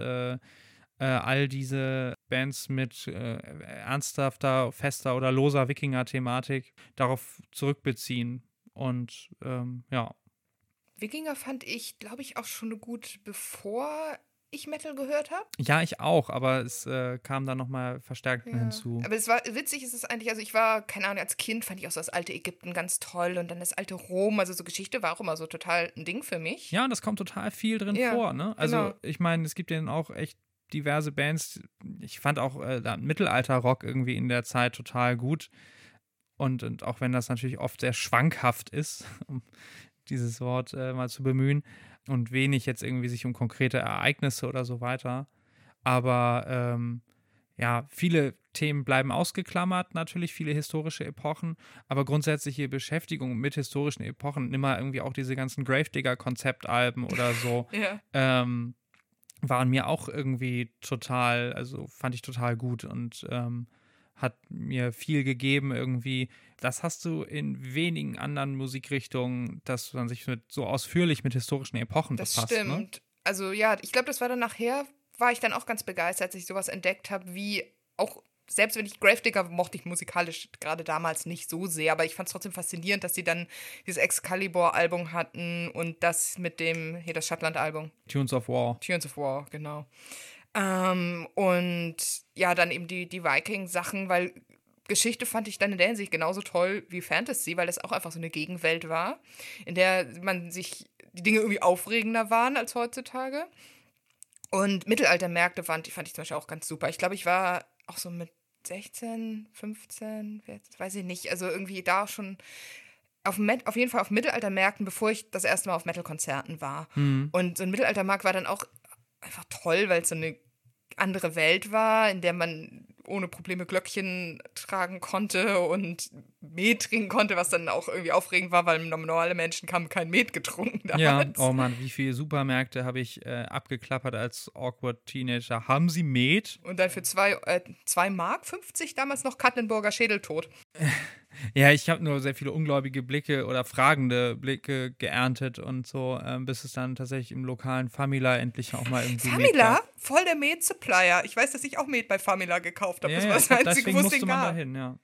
äh, all diese Bands mit äh, ernsthafter, fester oder loser Wikinger-Thematik darauf zurückbeziehen. Und ähm, ja, Wikinger fand ich, glaube ich, auch schon gut, bevor ich Metal gehört habe. ja, ich auch, aber es äh, kam dann nochmal verstärkt Ja. hinzu. Aber es war witzig, ist es eigentlich, also ich war, keine Ahnung, als Kind fand ich auch so das alte Ägypten ganz toll und dann das alte Rom, also so Geschichte war auch immer so total ein Ding für mich. Ja, und das kommt total viel drin Ja, vor, ne? Also, genau. ich meine, es gibt ja auch echt diverse Bands. Ich fand auch äh, Mittelalter-Rock irgendwie in der Zeit total gut. Und, und auch wenn das natürlich oft sehr schwankhaft ist, um dieses Wort äh, mal zu bemühen, und wenig jetzt irgendwie sich um konkrete Ereignisse oder so weiter. Aber ähm, ja, viele Themen bleiben ausgeklammert, natürlich viele historische Epochen, aber grundsätzliche Beschäftigung mit historischen Epochen, nimm mal irgendwie auch diese ganzen Gravedigger-Konzeptalben oder so, Ja. ähm, waren mir auch irgendwie total, also fand ich total gut und ähm, hat mir viel gegeben irgendwie. Das hast du in wenigen anderen Musikrichtungen, dass man sich mit, so ausführlich mit historischen Epochen Das befasst. stimmt. Ne? Also ja, ich glaube, das war dann nachher, war ich dann auch ganz begeistert, als ich sowas entdeckt habe, wie auch, selbst wenn ich Gravedigger mochte ich musikalisch gerade damals nicht so sehr, aber ich fand es trotzdem faszinierend, dass sie dann dieses Excalibur-Album hatten und das mit dem, hier das Shetland-Album. Tunes of War. Tunes of War, genau. Ähm, und ja, dann eben die, die Viking-Sachen, weil Geschichte fand ich dann in der Hinsicht genauso toll wie Fantasy, weil das auch einfach so eine Gegenwelt war, in der man sich die Dinge irgendwie aufregender waren als heutzutage. Und Mittelaltermärkte fand, fand ich zum Beispiel auch ganz super. Ich glaube, ich war auch so mit 16, 15, jetzt weiß ich nicht, also irgendwie da schon auf, Met auf jeden Fall auf Mittelaltermärkten, bevor ich das erste Mal auf Metal-Konzerten war. Und so ein Mittelaltermarkt war dann auch einfach toll, weil es so eine andere Welt war, in der man ohne Probleme Glöckchen tragen konnte und Met trinken konnte, was dann auch irgendwie aufregend war, weil normale Menschen haben kein Met getrunken Ja, damals. oh Mann, wie viele Supermärkte habe ich äh, abgeklappert als awkward Teenager. Haben sie Met? Und dann für zwei, äh, zwei Mark 50 damals noch Katlenburger Schädeltod. Ja, ich habe nur sehr viele ungläubige Blicke oder fragende Blicke geerntet und so, ähm, bis es dann tatsächlich im lokalen Famila endlich auch mal irgendwie. Famila, voll der Met-Supplier. Ich weiß, dass ich auch Met bei Famila gekauft habe. Ja, das ja, war das glaub, Einzige, wo es den gab. dahin, ja.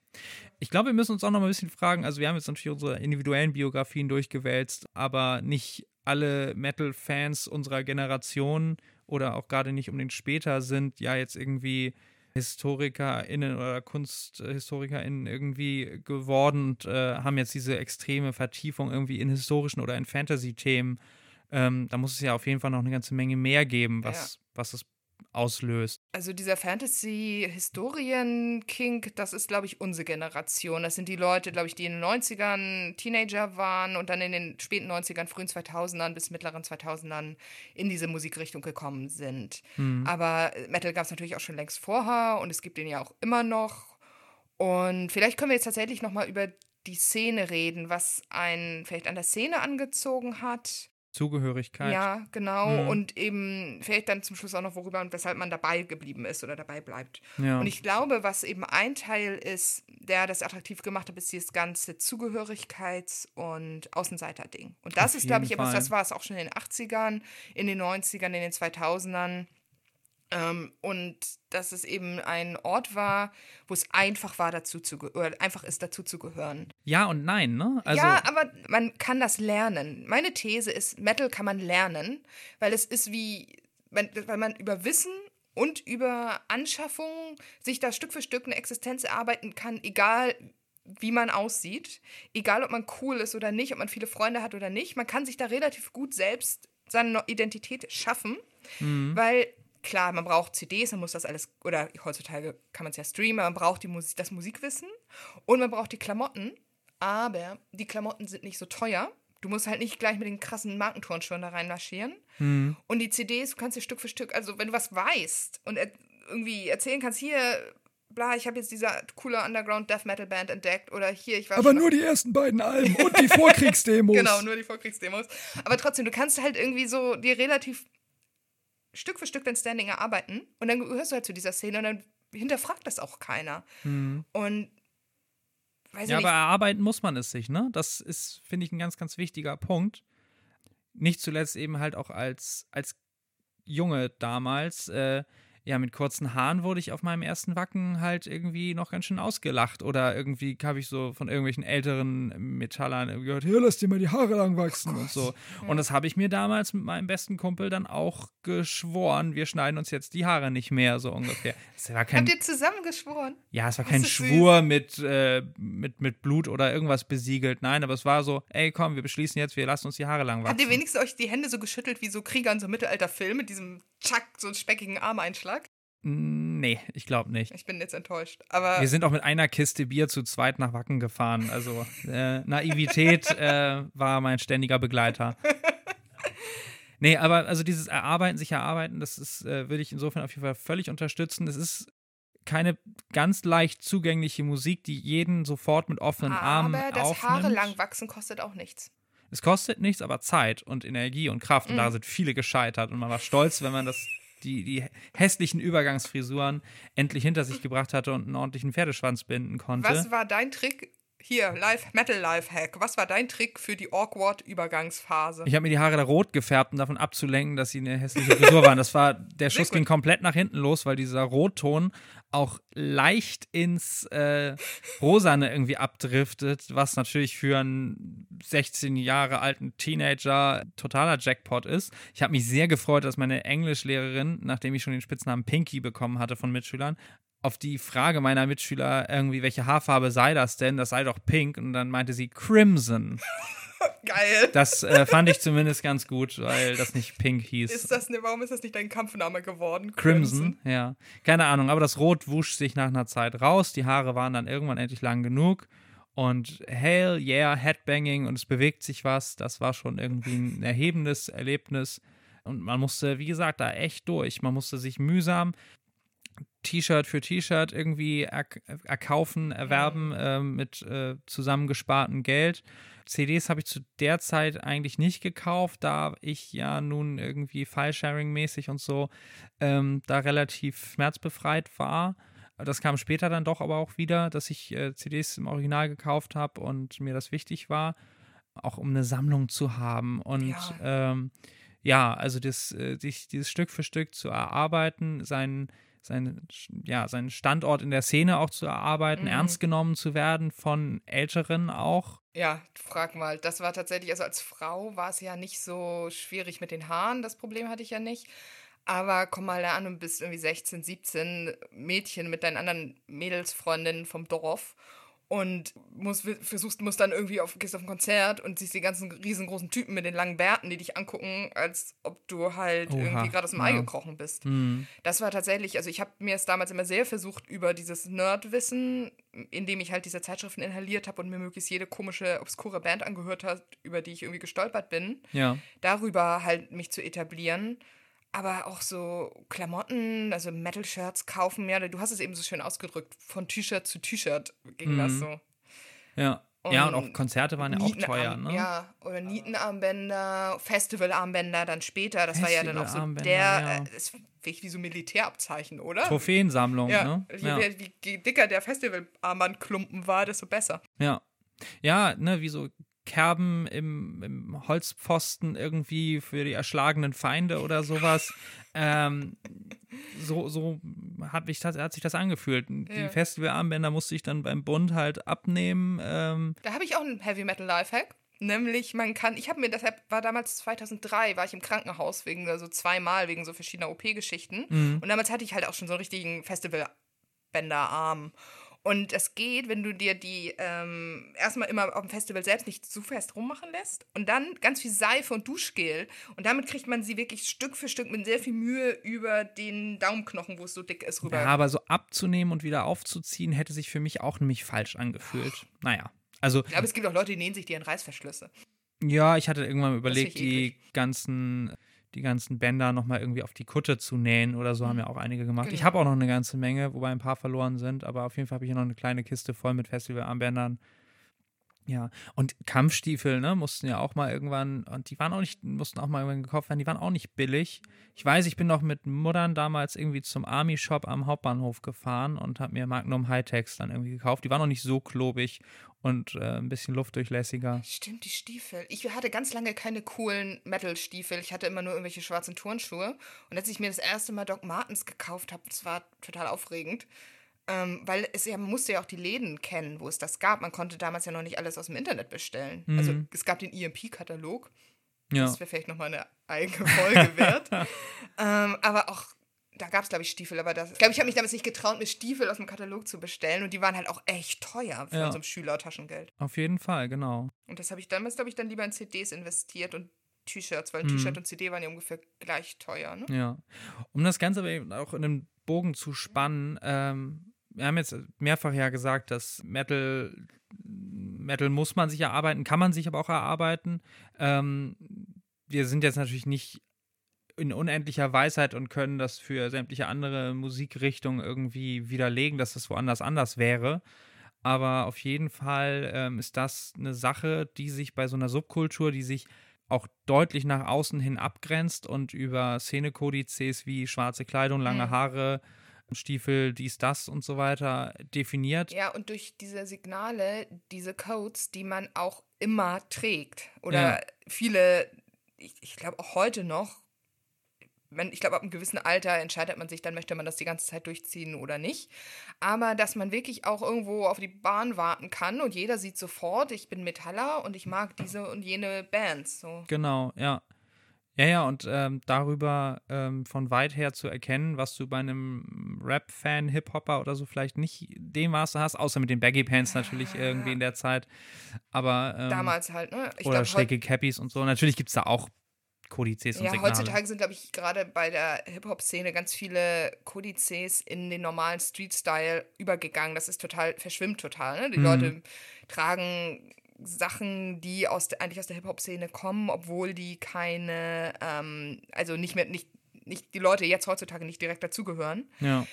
Ich glaube, wir müssen uns auch noch mal ein bisschen fragen. Also, wir haben jetzt natürlich unsere individuellen Biografien durchgewälzt, aber nicht alle Metal-Fans unserer Generation oder auch gerade nicht um den später sind ja jetzt irgendwie HistorikerInnen oder KunsthistorikerInnen irgendwie geworden und äh, haben jetzt diese extreme Vertiefung irgendwie in historischen oder in Fantasy-Themen. Ähm, da muss es ja auf jeden Fall noch eine ganze Menge mehr geben, was, was es auslöst. Also dieser Fantasy-Historien-Kink, das ist, glaube ich, unsere Generation. Das sind die Leute, glaube ich, die in den 90ern Teenager waren und dann in den späten 90ern, frühen 2000ern bis mittleren 2000ern in diese Musikrichtung gekommen sind. Aber Metal gab es natürlich auch schon längst vorher und es gibt den ja auch immer noch. Und vielleicht können wir jetzt tatsächlich noch mal über die Szene reden, was einen vielleicht an der Szene angezogen hat. Zugehörigkeit. Ja, genau. Mhm. Und eben vielleicht dann zum Schluss auch noch, worüber und weshalb man dabei geblieben ist oder dabei bleibt. Ja. Und ich glaube, was eben ein Teil ist, der das attraktiv gemacht hat, ist dieses ganze Zugehörigkeits- und Außenseiter-Ding. Und das Auf ist, glaube ich, etwas, das war es auch schon in den 80ern, in den 90ern, in den 2000ern. Ähm, und dass es eben ein Ort war, wo es einfach war, dazu zu oder einfach ist, dazu zu gehören. Ja und nein, ne? Also, ja, aber man kann das lernen. Meine These ist, Metal kann man lernen, weil es ist wie, man, weil man über Wissen und über Anschaffung sich da Stück für Stück eine Existenz erarbeiten kann, egal wie man aussieht, egal ob man cool ist oder nicht, ob man viele Freunde hat oder nicht. Man kann sich da relativ gut selbst seine Identität schaffen, weil klar, man braucht CDs, man muss das alles, oder heutzutage kann man es ja streamen, man braucht die Musik, das Musikwissen und man braucht die Klamotten, aber die Klamotten sind nicht so teuer. Du musst halt nicht gleich mit den krassen Markenturnschuhen da reinmarschieren. Und die CDs, du kannst dir Stück für Stück, also wenn du was weißt und er, irgendwie erzählen kannst, hier, bla, ich habe jetzt diese coole Underground Death Metal Band entdeckt oder hier, ich war Aber nur die ersten beiden Alben und die Vorkriegsdemos. Genau, nur die Vorkriegsdemos. Aber trotzdem, du kannst halt irgendwie so dir relativ Stück für Stück dein Standing erarbeiten und dann gehörst du halt zu dieser Szene und dann hinterfragt das auch keiner. Und weiß Ja, ich aber nicht. erarbeiten muss man es sich, ne? Das ist, finde ich, ein ganz, ganz wichtiger Punkt. Nicht zuletzt eben halt auch als, als Junge damals, äh, ja, mit kurzen Haaren wurde ich auf meinem ersten Wacken halt irgendwie noch ganz schön ausgelacht. Oder irgendwie habe ich so von irgendwelchen älteren Metallern gehört, hier, lass dir mal die Haare lang wachsen und so. Und das habe ich mir damals mit meinem besten Kumpel dann auch geschworen, wir schneiden uns jetzt die Haare nicht mehr, so ungefähr. Das war kein, Habt ihr zusammen geschworen? ja, es war Das kein süß. Schwur mit, äh, mit, mit Blut oder irgendwas besiegelt. Nein, aber es war so, ey, komm, wir beschließen jetzt, wir lassen uns die Haare lang wachsen. Habt ihr wenigstens euch die Hände so geschüttelt wie so Krieger in so einem Mittelalterfilm mit diesem Tschack, so speckigen Armeinschlag? Mm, Nee, ich glaube nicht. Ich bin jetzt enttäuscht. Aber Wir sind auch mit einer Kiste Bier zu zweit nach Wacken gefahren. Also äh, Naivität äh, war mein ständiger Begleiter. Nee, aber also dieses Erarbeiten, sich erarbeiten, das ist, äh, würde ich insofern auf jeden Fall völlig unterstützen. Das ist keine ganz leicht zugängliche Musik, die jeden sofort mit offenen Armen aber das aufnimmt. Haare lang wachsen kostet auch nichts. Es kostet nichts, aber Zeit und Energie und Kraft. Und Mhm. da sind viele gescheitert. Und man war stolz, wenn man das, die, die hässlichen Übergangsfrisuren endlich hinter sich gebracht hatte und einen ordentlichen Pferdeschwanz binden konnte. Was war dein Trick? Hier, Live, Metal Life Hack. Was war dein Trick für die awkward Übergangsphase? Ich habe mir die Haare da rot gefärbt, um davon abzulenken, dass sie eine hässliche Frisur waren. Das war, der Schuss ging komplett nach hinten los, weil dieser Rotton auch leicht ins äh, Rosane irgendwie abdriftet, was natürlich für einen 16 Jahre alten Teenager totaler Jackpot ist. Ich habe mich sehr gefreut, dass meine Englischlehrerin, nachdem ich schon den Spitznamen Pinky bekommen hatte von Mitschülern, auf die Frage meiner Mitschüler irgendwie, welche Haarfarbe sei das denn? Das sei doch pink. Und dann meinte sie Crimson. Geil. Das äh, fand ich zumindest ganz gut, weil das nicht Pink hieß. Ist das ne, warum ist das nicht dein Kampfname geworden? Crimson, ja. Keine Ahnung, aber das Rot wusch sich nach einer Zeit raus. Die Haare waren dann irgendwann endlich lang genug. Und hell yeah, Headbanging und es bewegt sich was. Das war schon irgendwie ein erhebendes Erlebnis. Und man musste, wie gesagt, da echt durch. Man musste sich mühsam T-Shirt für T-Shirt irgendwie er erkaufen, erwerben äh, mit äh, zusammengespartem Geld. CDs habe ich zu der Zeit eigentlich nicht gekauft, da ich ja nun irgendwie File-Sharing-mäßig und so ähm, da relativ schmerzbefreit war. Das kam später dann doch aber auch wieder, dass ich äh, CDs im Original gekauft habe und mir das wichtig war, auch um eine Sammlung zu haben. Und Ja. ähm, ja, also das, äh, sich dieses Stück für Stück zu erarbeiten, seinen, seinen, ja, seinen Standort in der Szene auch zu erarbeiten, Mhm. ernst genommen zu werden von Älteren auch. Ja, frag mal. Das war tatsächlich, also als Frau war es ja nicht so schwierig mit den Haaren. Das Problem hatte ich ja nicht. Aber komm mal da an und bist irgendwie 16, 17 Mädchen mit deinen anderen Mädelsfreundinnen vom Dorf und musst, versuchst, musst dann irgendwie auf, gehst auf ein Konzert und siehst die ganzen riesengroßen Typen mit den langen Bärten, die dich angucken, als ob du halt Oha, irgendwie gerade aus dem Ei ja. gekrochen bist. Hm. Das war tatsächlich, also ich habe mir es damals immer sehr versucht, über dieses Nerdwissen, indem ich halt diese Zeitschriften inhaliert habe und mir möglichst jede komische, obskure Band angehört hat, über die ich irgendwie gestolpert bin, Ja. darüber halt mich zu etablieren. Aber auch so Klamotten, also Metal-Shirts kaufen, ja, du hast es eben so schön ausgedrückt, von T-Shirt zu T-Shirt ging das Mhm. so. Ja. ja, und Und auch Konzerte waren ja auch teuer, ne? Ja, oder Nietenarmbänder, Festivalarmbänder dann später. Das war ja dann auch so der, ja. äh, wirklich wie so Militärabzeichen, oder? Trophäensammlung, Ja, ne? je, Ja. wie dicker der Festivalarmbandklumpen war, desto besser. Ja. Ja, ne, wie so Kerben im, im Holzpfosten irgendwie für die erschlagenen Feinde oder sowas. ähm, so so hat, mich hat sich das angefühlt. Die Ja. Festivalarmbänder musste ich dann beim Bund halt abnehmen. Ähm, Da habe ich auch einen Heavy Metal Lifehack. Nämlich, man kann, ich habe mir, deshalb war damals 2003, war ich im Krankenhaus wegen, also zweimal wegen so verschiedener OP-Geschichten. Mhm. Und damals hatte ich halt auch schon so einen richtigen Festivalbänderarm. Und es geht, wenn du dir die ähm, erstmal immer auf dem Festival selbst nicht zu fest rummachen lässt und dann ganz viel Seife und Duschgel. Und damit kriegt man sie wirklich Stück für Stück mit sehr viel Mühe über den Daumenknochen, wo es so dick ist, rüber. ja, aber so abzunehmen und wieder aufzuziehen, hätte sich für mich auch nämlich falsch angefühlt. Naja. Also, Aber es gibt auch Leute, die nähen sich die an Reißverschlüsse. ja, ich hatte irgendwann überlegt, die ganzen die ganzen Bänder nochmal irgendwie auf die Kutte zu nähen oder so, haben Mhm. ja auch einige gemacht. Ich Genau. habe auch noch eine ganze Menge, wobei ein paar verloren sind, aber auf jeden Fall habe ich hier noch eine kleine Kiste voll mit Festivalarmbändern. Ja, und Kampfstiefel, ne, mussten ja auch mal irgendwann, und die waren auch nicht, mussten auch mal irgendwann gekauft werden, die waren auch nicht billig. Ich weiß, ich bin noch mit Muttern damals irgendwie zum Army-Shop am Hauptbahnhof gefahren und habe mir Magnum Hightechs dann irgendwie gekauft. Die waren noch nicht so klobig und äh, ein bisschen luftdurchlässiger. Stimmt, die Stiefel. Ich hatte ganz lange keine coolen Metal-Stiefel. Ich hatte immer nur irgendwelche schwarzen Turnschuhe. Und als ich mir das erste Mal Doc Martens gekauft habe, das war total aufregend. Ähm, weil es ja, man musste ja auch die Läden kennen, wo es das gab. Man konnte damals ja noch nicht alles aus dem Internet bestellen. Also Mhm. es gab den EMP-Katalog. Ja, Das wäre vielleicht nochmal eine eigene Folge wert. ähm, aber auch, da gab es, glaube ich, Stiefel. Aber das, ich glaube, ich habe mich damals nicht getraut, mir Stiefel aus dem Katalog zu bestellen. Und die waren halt auch echt teuer für Ja. ein Schülertaschengeld. auf jeden Fall, genau. Und das habe ich damals, glaube ich, dann lieber in CDs investiert und T-Shirts, weil ein Mhm. T-Shirt und CD waren ja ungefähr gleich teuer. Ne? Ja. Um das Ganze aber eben auch in den Bogen zu spannen, ähm, wir haben jetzt mehrfach ja gesagt, dass Metal, Metal muss man sich erarbeiten, kann man sich aber auch erarbeiten. Ähm, wir sind jetzt natürlich nicht in unendlicher Weisheit und können das für sämtliche andere Musikrichtungen irgendwie widerlegen, dass das woanders anders wäre. Aber auf jeden Fall ähm, ist das eine Sache, die sich bei so einer Subkultur, die sich auch deutlich nach außen hin abgrenzt und über Szenekodizes wie schwarze Kleidung, lange Mhm. Stiefel, dies, das und so weiter definiert. Ja, und durch diese Signale, diese Codes, die man auch immer trägt. Oder Ja. viele, ich, ich glaube auch heute noch, wenn, ich glaube, ab einem gewissen Alter entscheidet man sich, dann möchte man das die ganze Zeit durchziehen oder nicht. Aber dass man wirklich auch irgendwo auf die Bahn warten kann und jeder sieht sofort, ich bin Metaller und ich mag diese und jene Bands. So. Genau, ja. Ja, ja, und ähm, darüber ähm, von weit her zu erkennen, was du bei einem Rap-Fan, Hip-Hopper oder so vielleicht nicht dem Maße hast, außer mit den Baggy Pants natürlich irgendwie in der Zeit. Aber ähm, Damals halt, ne? Ich oder schräge Cappies und so. Natürlich gibt es da auch Kodizes und Ja, Signale. heutzutage sind, glaube ich, gerade bei der Hip-Hop-Szene ganz viele Kodizes in den normalen Street-Style übergegangen. Das ist total, verschwimmt total. Ne? Die Mhm. Leute tragen Sachen, die aus der, eigentlich aus der Hip-Hop-Szene kommen, obwohl die keine, ähm, also nicht mehr, nicht, nicht, die Leute jetzt heutzutage nicht direkt dazugehören. Ja,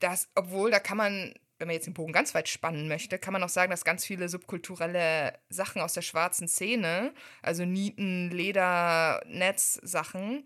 Das, obwohl, da kann man, wenn man jetzt den Bogen ganz weit spannen möchte, kann man auch sagen, dass ganz viele subkulturelle Sachen aus der schwarzen Szene, also Nieten, Leder, Netz-Sachen,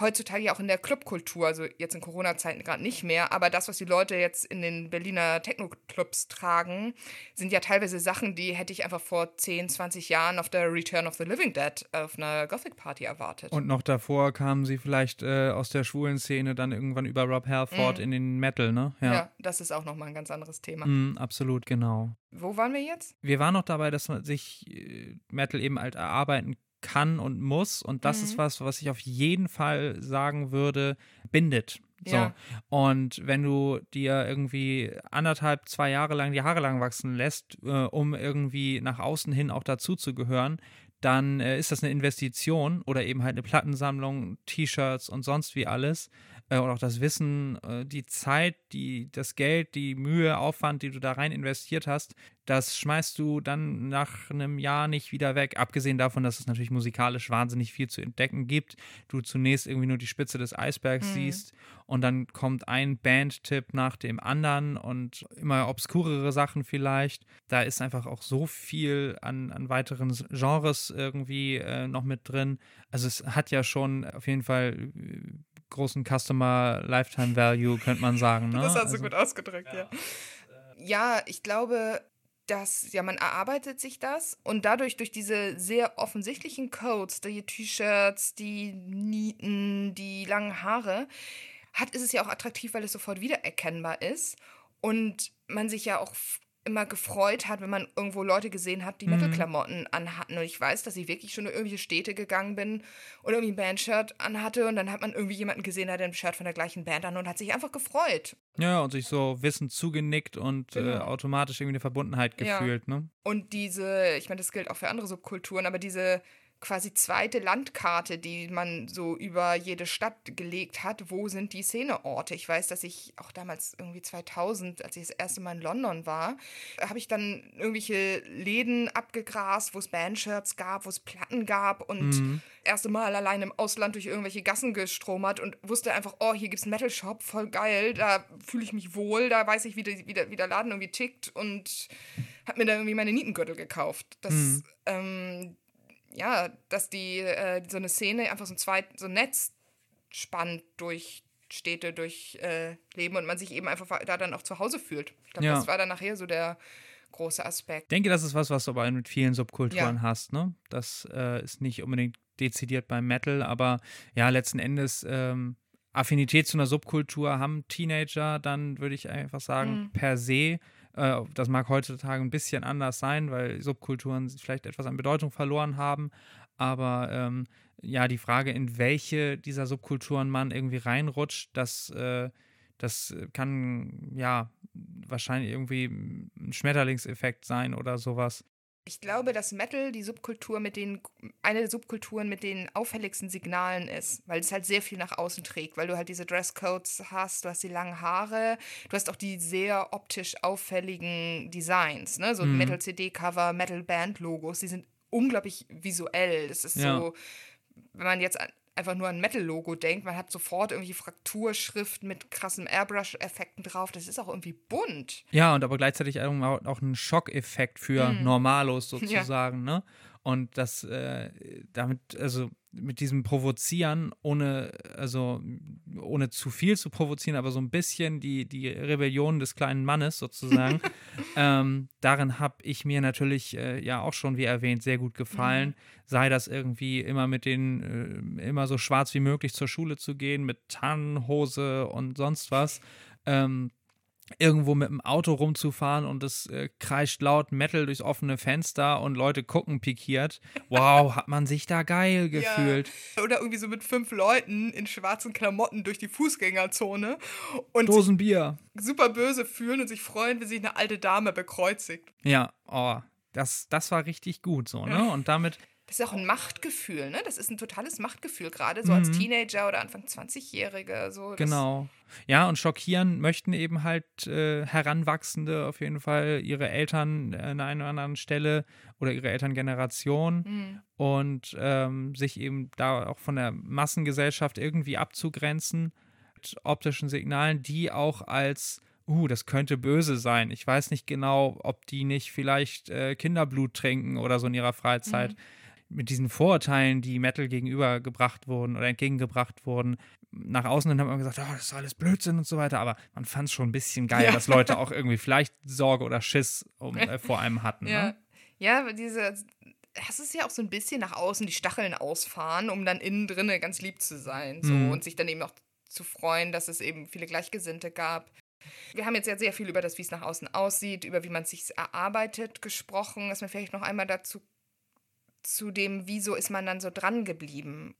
heutzutage ja auch in der Clubkultur, also jetzt in Corona-Zeiten gerade nicht mehr, aber das, was die Leute jetzt in den Berliner Techno-Clubs tragen, sind ja teilweise Sachen, die hätte ich einfach vor 10, 20 Jahren auf der Return of the Living Dead auf einer Gothic-Party erwartet. und noch davor kamen sie vielleicht äh, aus der schwulen Szene dann irgendwann über Rob Halford in den Metal, ne? ja. Ja. das ist auch nochmal ein ganz anderes Thema. Mm, absolut, genau. Wo waren wir jetzt? wir waren noch dabei, dass man sich äh, Metal eben halt erarbeiten kann und muss. Und das Mhm. ist was, was ich auf jeden Fall sagen würde, bindet. So. Ja. Und wenn du dir irgendwie anderthalb, zwei Jahre lang die Haare lang wachsen lässt, äh, um irgendwie nach außen hin auch dazu zu gehören, dann äh, ist das eine Investition oder eben halt eine Plattensammlung, T-Shirts und sonst wie alles. Äh, und auch das Wissen, äh, die Zeit, die, das Geld, die Mühe, Aufwand, die du da rein investiert hast, das schmeißt du dann nach einem Jahr nicht wieder weg. Abgesehen davon, dass es natürlich musikalisch wahnsinnig viel zu entdecken gibt. Du zunächst irgendwie nur die Spitze des Eisbergs Mhm. siehst und dann kommt ein Bandtipp nach dem anderen und immer obskurere Sachen vielleicht. Da ist einfach auch so viel an, an weiteren Genres irgendwie äh, noch mit drin. Also es hat ja schon auf jeden Fall äh, großen Customer Lifetime Value, könnte man sagen. Ne? Das hast du also, gut ausgedrückt, ja. Ja, ich glaube, dass, ja, man erarbeitet sich das und dadurch durch diese sehr offensichtlichen Codes, die T-Shirts, die Nieten, die langen Haare, hat, ist es ja auch attraktiv, weil es sofort wiedererkennbar ist und man sich ja auch immer gefreut hat, wenn man irgendwo Leute gesehen hat, die Mhm. Metal-Klamotten anhatten. Und ich weiß, dass ich wirklich schon in irgendwelche Städte gegangen bin und irgendwie ein Bandshirt anhatte und dann hat man irgendwie jemanden gesehen, der hat ein Shirt von der gleichen Band an und hat sich einfach gefreut. Ja, und sich so wissend zugenickt und äh, Genau. automatisch irgendwie eine Verbundenheit Ja. gefühlt, ne? Und diese, ich meine, das gilt auch für andere Subkulturen, aber diese quasi zweite Landkarte, die man so über jede Stadt gelegt hat. Wo sind die Szeneorte? Ich weiß, dass ich auch damals irgendwie 2000, als ich das erste Mal in London war, habe ich dann irgendwelche Läden abgegrast, wo es Bandshirts gab, wo es Platten gab und mhm. erste Mal allein im Ausland durch irgendwelche Gassen gestromert und wusste einfach, oh, hier gibt es einen Metal Shop, voll geil, da fühle ich mich wohl, da weiß ich, wie der, wie der, wie der Laden irgendwie tickt und habe mir da irgendwie meine Nietengürtel gekauft. Das, mhm. ähm, ja, dass die äh, so eine Szene einfach so ein zweit, so ein Netz spannt durch Städte, durch äh, Leben und man sich eben einfach da dann auch zu Hause fühlt. Ich glaube, ja. das war dann nachher so der große Aspekt. Ich denke, das ist was, was du aber mit vielen Subkulturen ja. hast, ne? Das äh, ist nicht unbedingt dezidiert beim Metal, aber ja, letzten Endes ähm, Affinität zu einer Subkultur haben Teenager, dann würde ich einfach sagen, mhm. per se äh, das mag heutzutage ein bisschen anders sein, weil Subkulturen vielleicht etwas an Bedeutung verloren haben. Aber ähm, ja, die Frage, in welche dieser Subkulturen man irgendwie reinrutscht, das, äh, das kann ja wahrscheinlich irgendwie ein Schmetterlingseffekt sein oder sowas. Ich glaube, dass Metal die Subkultur mit den, eine der Subkulturen mit den auffälligsten Signalen ist, weil es halt sehr viel nach außen trägt, weil du halt diese Dresscodes hast, du hast die langen Haare, du hast auch die sehr optisch auffälligen Designs, ne? So mhm. Metal-CD-Cover, Metal-Band-Logos, die sind unglaublich visuell. Das ist ja. so, wenn man jetzt einfach nur ein Metal-Logo denkt. Man hat sofort irgendwie Frakturschrift mit krassen Airbrush-Effekten drauf. Das ist auch irgendwie bunt. Ja, und aber gleichzeitig auch, auch ein Schockeffekt für mm. Normalos sozusagen, ja. ne? Und das äh, damit, also mit diesem Provozieren, ohne, also ohne zu viel zu provozieren, aber so ein bisschen die, die Rebellion des kleinen Mannes sozusagen. ähm, darin habe ich mir natürlich äh, ja auch schon, wie erwähnt, sehr gut gefallen. Mhm. Sei das irgendwie immer mit den, äh, immer so schwarz wie möglich zur Schule zu gehen, mit Tannenhose und sonst was. Ähm, irgendwo mit dem Auto rumzufahren und es äh, kreischt laut Metal durchs offene Fenster und Leute gucken pikiert. Wow, hat man sich da geil gefühlt. Ja. Oder irgendwie so mit fünf Leuten in schwarzen Klamotten durch die Fußgängerzone und Dosen Bier. super böse fühlen und sich freuen, wie sich eine alte Dame bekreuzigt. Ja, oh, das, das war richtig gut so, ne? Und damit das ist auch ein Machtgefühl, ne? Das ist ein totales Machtgefühl, gerade so mhm. als Teenager oder Anfang 20-Jährige. So, genau. Ja, und schockieren möchten eben halt äh, Heranwachsende auf jeden Fall ihre Eltern an einer oder anderen Stelle oder ihre Elterngeneration mhm. und ähm, sich eben da auch von der Massengesellschaft irgendwie abzugrenzen mit optischen Signalen, die auch als uh, das könnte böse sein. Ich weiß nicht genau, ob die nicht vielleicht äh, Kinderblut trinken oder so in ihrer Freizeit. Mhm mit diesen Vorurteilen, die Metal gegenübergebracht wurden oder entgegengebracht wurden, nach außen hin haben wir gesagt, oh, das ist alles Blödsinn und so weiter, aber man fand es schon ein bisschen geil, ja. dass Leute auch irgendwie vielleicht Sorge oder Schiss um, äh, vor einem hatten. Ja, ne? ja diese, das ist ja auch so ein bisschen nach außen die Stacheln ausfahren, um dann innen drinnen ganz lieb zu sein so, mhm. und sich dann eben auch zu freuen, dass es eben viele Gleichgesinnte gab. Wir haben jetzt ja sehr viel über das, wie es nach außen aussieht, über wie man es sich erarbeitet gesprochen, dass man vielleicht noch einmal dazu zu dem, wieso ist man dann so dran geblieben.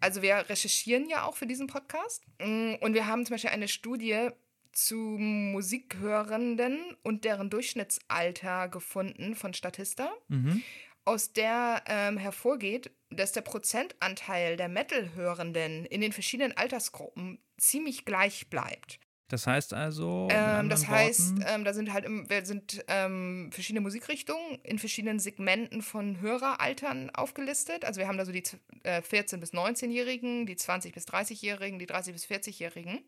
Also wir recherchieren ja auch für diesen Podcast mm, und wir haben zum Beispiel eine Studie zu Musikhörenden und deren Durchschnittsalter gefunden von Statista, mhm. aus der ähm, hervorgeht, dass der Prozentanteil der Metal-Hörenden in den verschiedenen Altersgruppen ziemlich gleich bleibt. Das heißt also. Ähm, das heißt, ähm, da sind halt im, sind ähm, verschiedene Musikrichtungen in verschiedenen Segmenten von Höreraltern aufgelistet. Also wir haben da so die äh, 14- bis 19-Jährigen, die 20- bis 30-Jährigen, die 30- bis 40-Jährigen.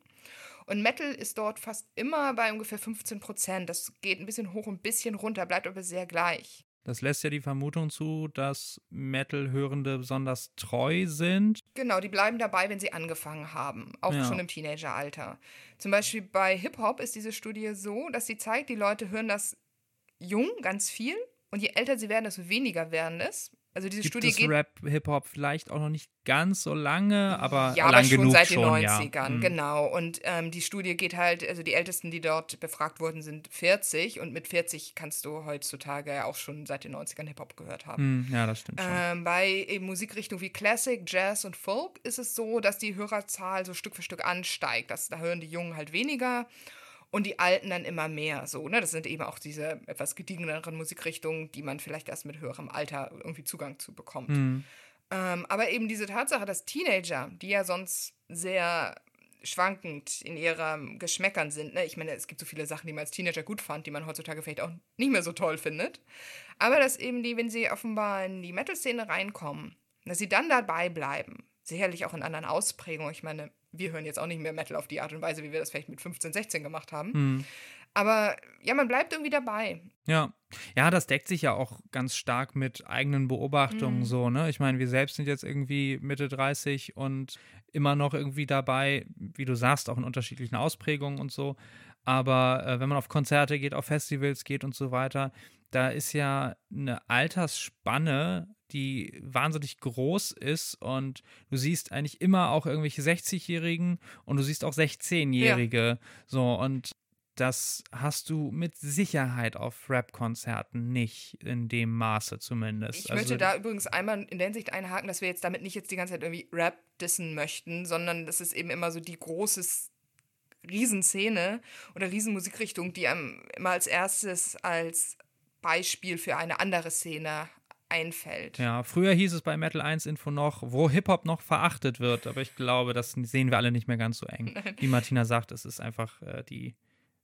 Und Metal ist dort fast immer bei ungefähr 15 Prozent. Das geht ein bisschen hoch, ein bisschen runter, bleibt aber sehr gleich. Das lässt ja die Vermutung zu, dass Metal-Hörende besonders treu sind. Genau, die bleiben dabei, wenn sie angefangen haben, auch ja. schon im Teenageralter. Zum Beispiel bei Hip-Hop ist diese Studie so, dass sie zeigt, die Leute hören das jung ganz viel und je älter sie werden, desto weniger werden es. Also diese Gibt Studie es geht. Rap, Hip-Hop vielleicht auch noch nicht ganz so lange, aber ja, lang aber schon genug seit den schon, 90ern, ja. Mhm. genau. Und ähm, die Studie geht halt, also die Ältesten, die dort befragt wurden, sind 40 und mit 40 kannst du heutzutage auch schon seit den 90ern Hip-Hop gehört haben. Mhm, ja, das stimmt schon. Ähm, bei Musikrichtungen wie Classic, Jazz und Folk ist es so, dass die Hörerzahl so Stück für Stück ansteigt. Das, da hören die Jungen halt weniger und die Alten dann immer mehr. So, ne? Das sind eben auch diese etwas gediegeneren Musikrichtungen, die man vielleicht erst mit höherem Alter irgendwie Zugang zu bekommt. Mhm. Ähm, aber eben diese Tatsache, dass Teenager, die ja sonst sehr schwankend in ihren Geschmäckern sind. Ne? Ich meine, es gibt so viele Sachen, die man als Teenager gut fand, die man heutzutage vielleicht auch nicht mehr so toll findet. Aber dass eben die, wenn sie offenbar in die Metal-Szene reinkommen, dass sie dann dabei bleiben. Sicherlich auch in anderen Ausprägungen. Ich meine, wir hören jetzt auch nicht mehr Metal auf die Art und Weise, wie wir das vielleicht mit 15, 16 gemacht haben. Hm. Aber ja, man bleibt irgendwie dabei. Ja. Ja, das deckt sich ja auch ganz stark mit eigenen Beobachtungen Mhm. so, ne? Ich meine, wir selbst sind jetzt irgendwie Mitte 30 und immer noch irgendwie dabei, wie du sagst, auch in unterschiedlichen Ausprägungen und so. Aber äh, wenn man auf Konzerte geht, auf Festivals geht und so weiter, da ist ja eine Altersspanne, die wahnsinnig groß ist und du siehst eigentlich immer auch irgendwelche 60-Jährigen und du siehst auch 16-Jährige. So, und das hast du mit Sicherheit auf Rap-Konzerten nicht, in dem Maße zumindest. Ich Also, möchte da übrigens einmal in der Hinsicht einhaken, dass wir jetzt damit nicht jetzt die ganze Zeit irgendwie Rap dissen möchten, sondern das ist eben immer so die große Riesenszene oder Riesenmusikrichtung, die einem immer als erstes als Beispiel für eine andere Szene einfällt. Ja, früher hieß es bei Metal 1 Info noch, wo Hip-Hop noch verachtet wird, aber ich glaube, das sehen wir alle nicht mehr ganz so eng. Wie Martina sagt, es ist einfach äh, die,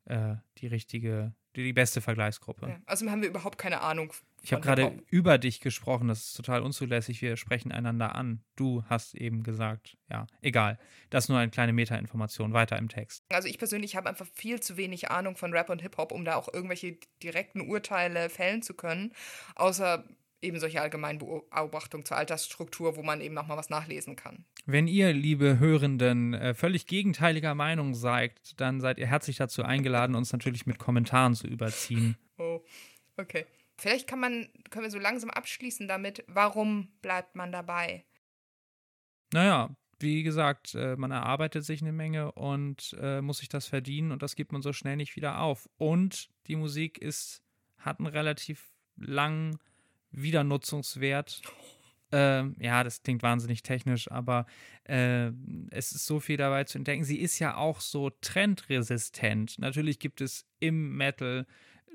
äh, die richtige, die, die beste Vergleichsgruppe. Ja. Außerdem haben wir überhaupt keine Ahnung. Ich habe gerade über dich gesprochen, das ist total unzulässig, wir sprechen einander an. Du hast eben gesagt, ja, egal. Das ist nur eine kleine Metainformation, weiter im Text. Also ich persönlich habe einfach viel zu wenig Ahnung von Rap und Hip-Hop, um da auch irgendwelche direkten Urteile fällen zu können, außer eben solche allgemeinen Beobachtungen zur Altersstruktur, wo man eben auch mal was nachlesen kann. Wenn ihr, liebe Hörenden, äh, völlig gegenteiliger Meinung seid, dann seid ihr herzlich dazu eingeladen, uns natürlich mit Kommentaren zu überziehen. Oh, okay. Vielleicht kann man, können wir so langsam abschließen damit, warum bleibt man dabei? Naja, wie gesagt, äh, man erarbeitet sich eine Menge und äh, muss sich das verdienen und das gibt man so schnell nicht wieder auf. Und die Musik ist, hat einen relativ langen Wiedernutzungswert. Ähm, ja, das klingt wahnsinnig technisch, aber äh, es ist so viel dabei zu entdecken. Sie ist ja auch so trendresistent. Natürlich gibt es im Metal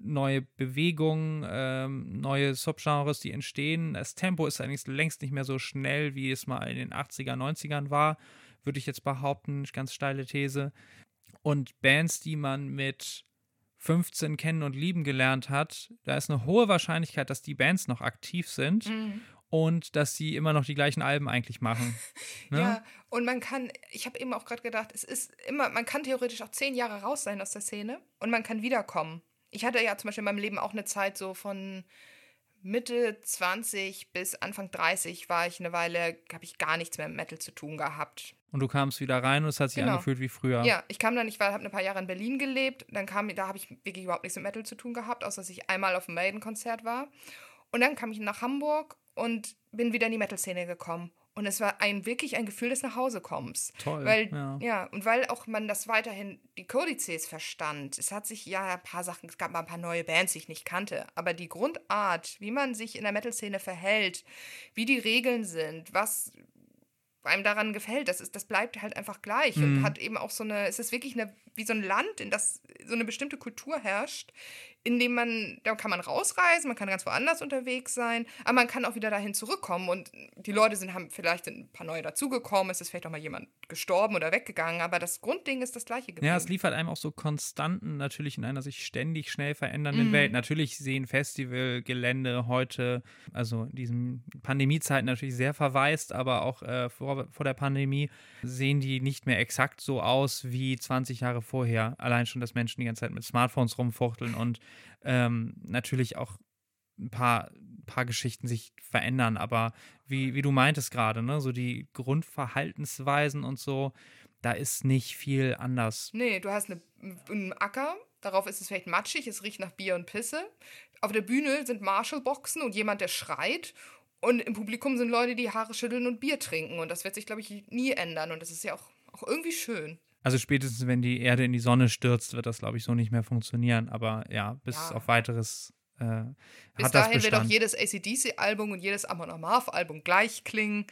neue Bewegungen, ähm, neue Subgenres, die entstehen. Das Tempo ist eigentlich längst nicht mehr so schnell, wie es mal in den 80er, 90ern war, würde ich jetzt behaupten. Ganz steile These. Und Bands, die man mit 15 kennen und lieben gelernt hat, da ist eine hohe Wahrscheinlichkeit, dass die Bands noch aktiv sind und dass sie immer noch die gleichen Alben eigentlich machen. Ne? Ja, und man kann, ich habe eben auch gerade gedacht, es ist immer, man kann theoretisch auch zehn Jahre raus sein aus der Szene und man kann wiederkommen. Ich hatte ja zum Beispiel in meinem Leben auch eine Zeit so von Mitte 20 bis Anfang 30 war ich eine Weile, habe ich gar nichts mehr mit Metal zu tun gehabt. Und du kamst wieder rein und es hat sich Genau. angefühlt wie früher. Ja, ich kam dann, ich habe ein paar Jahre in Berlin gelebt, dann kam, da habe ich wirklich überhaupt nichts mit Metal zu tun gehabt, außer dass ich einmal auf einem Maiden-Konzert war. Und dann kam ich nach Hamburg und bin wieder in die Metal-Szene gekommen. Und es war ein wirklich ein Gefühl des Nachhausekommens. Toll, Weil, ja. ja. und weil auch man das weiterhin, die Kodizes verstand. Es hat sich ja ein paar Sachen, es gab mal ein paar neue Bands, die ich nicht kannte. Aber die Grundart, wie man sich in der Metal-Szene verhält, wie die Regeln sind, was einem daran gefällt, das, ist, das bleibt halt einfach gleich Mhm. und hat eben auch so eine, es ist wirklich eine, wie so ein Land, in das so eine bestimmte Kultur herrscht, in dem man, da kann man rausreisen, man kann ganz woanders unterwegs sein, aber man kann auch wieder dahin zurückkommen und die Leute sind, haben vielleicht sind ein paar neue dazugekommen, es ist vielleicht auch mal jemand gestorben oder weggegangen, aber das Grundding ist das gleiche geblieben. Ja, es liefert einem auch so Konstanten natürlich in einer sich ständig schnell Mhm. verändernden Welt. Natürlich sehen Festivalgelände heute, also in diesen Pandemiezeiten natürlich sehr verwaist, aber auch äh, vor, vor der Pandemie sehen die nicht mehr exakt so aus wie 20 Jahre vorher. Allein schon, dass Menschen die ganze Zeit mit Smartphones rumfuchteln und ähm, natürlich auch ein paar, paar Geschichten sich verändern, aber wie, wie du meintest gerade, ne, so die Grundverhaltensweisen und so, da ist nicht viel anders. Nee, du hast eine, einen Acker, darauf ist es vielleicht matschig, es riecht nach Bier und Pisse. Auf der Bühne sind Marshallboxen und jemand, der schreit. Und im Publikum sind Leute, die Haare schütteln und Bier trinken. Und das wird sich, glaube ich, nie ändern. Und das ist ja auch, auch irgendwie schön. Also spätestens, wenn die Erde in die Sonne stürzt, wird das, glaube ich, so nicht mehr funktionieren. Aber ja, bis Ja. auf weiteres äh, Bis hat das dahin wird auch jedes ACDC-Album und jedes Amon Amarth-Album gleich klingen.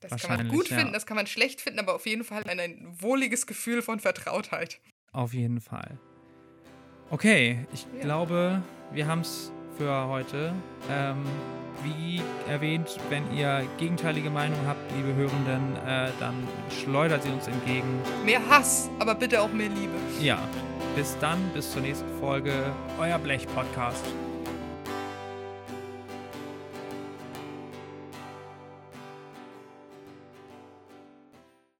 Das kann man gut ja. finden, das kann man schlecht finden, aber auf jeden Fall ein, ein wohliges Gefühl von Vertrautheit. Auf jeden Fall. Okay, ich Ja. glaube, wir haben es für heute. Ähm, Wie erwähnt, wenn ihr gegenteilige Meinung habt, liebe Hörenden, äh, dann schleudert sie uns entgegen. Mehr Hass, aber bitte auch mehr Liebe. Ja, bis dann, bis zur nächsten Folge. Euer Blech-Podcast.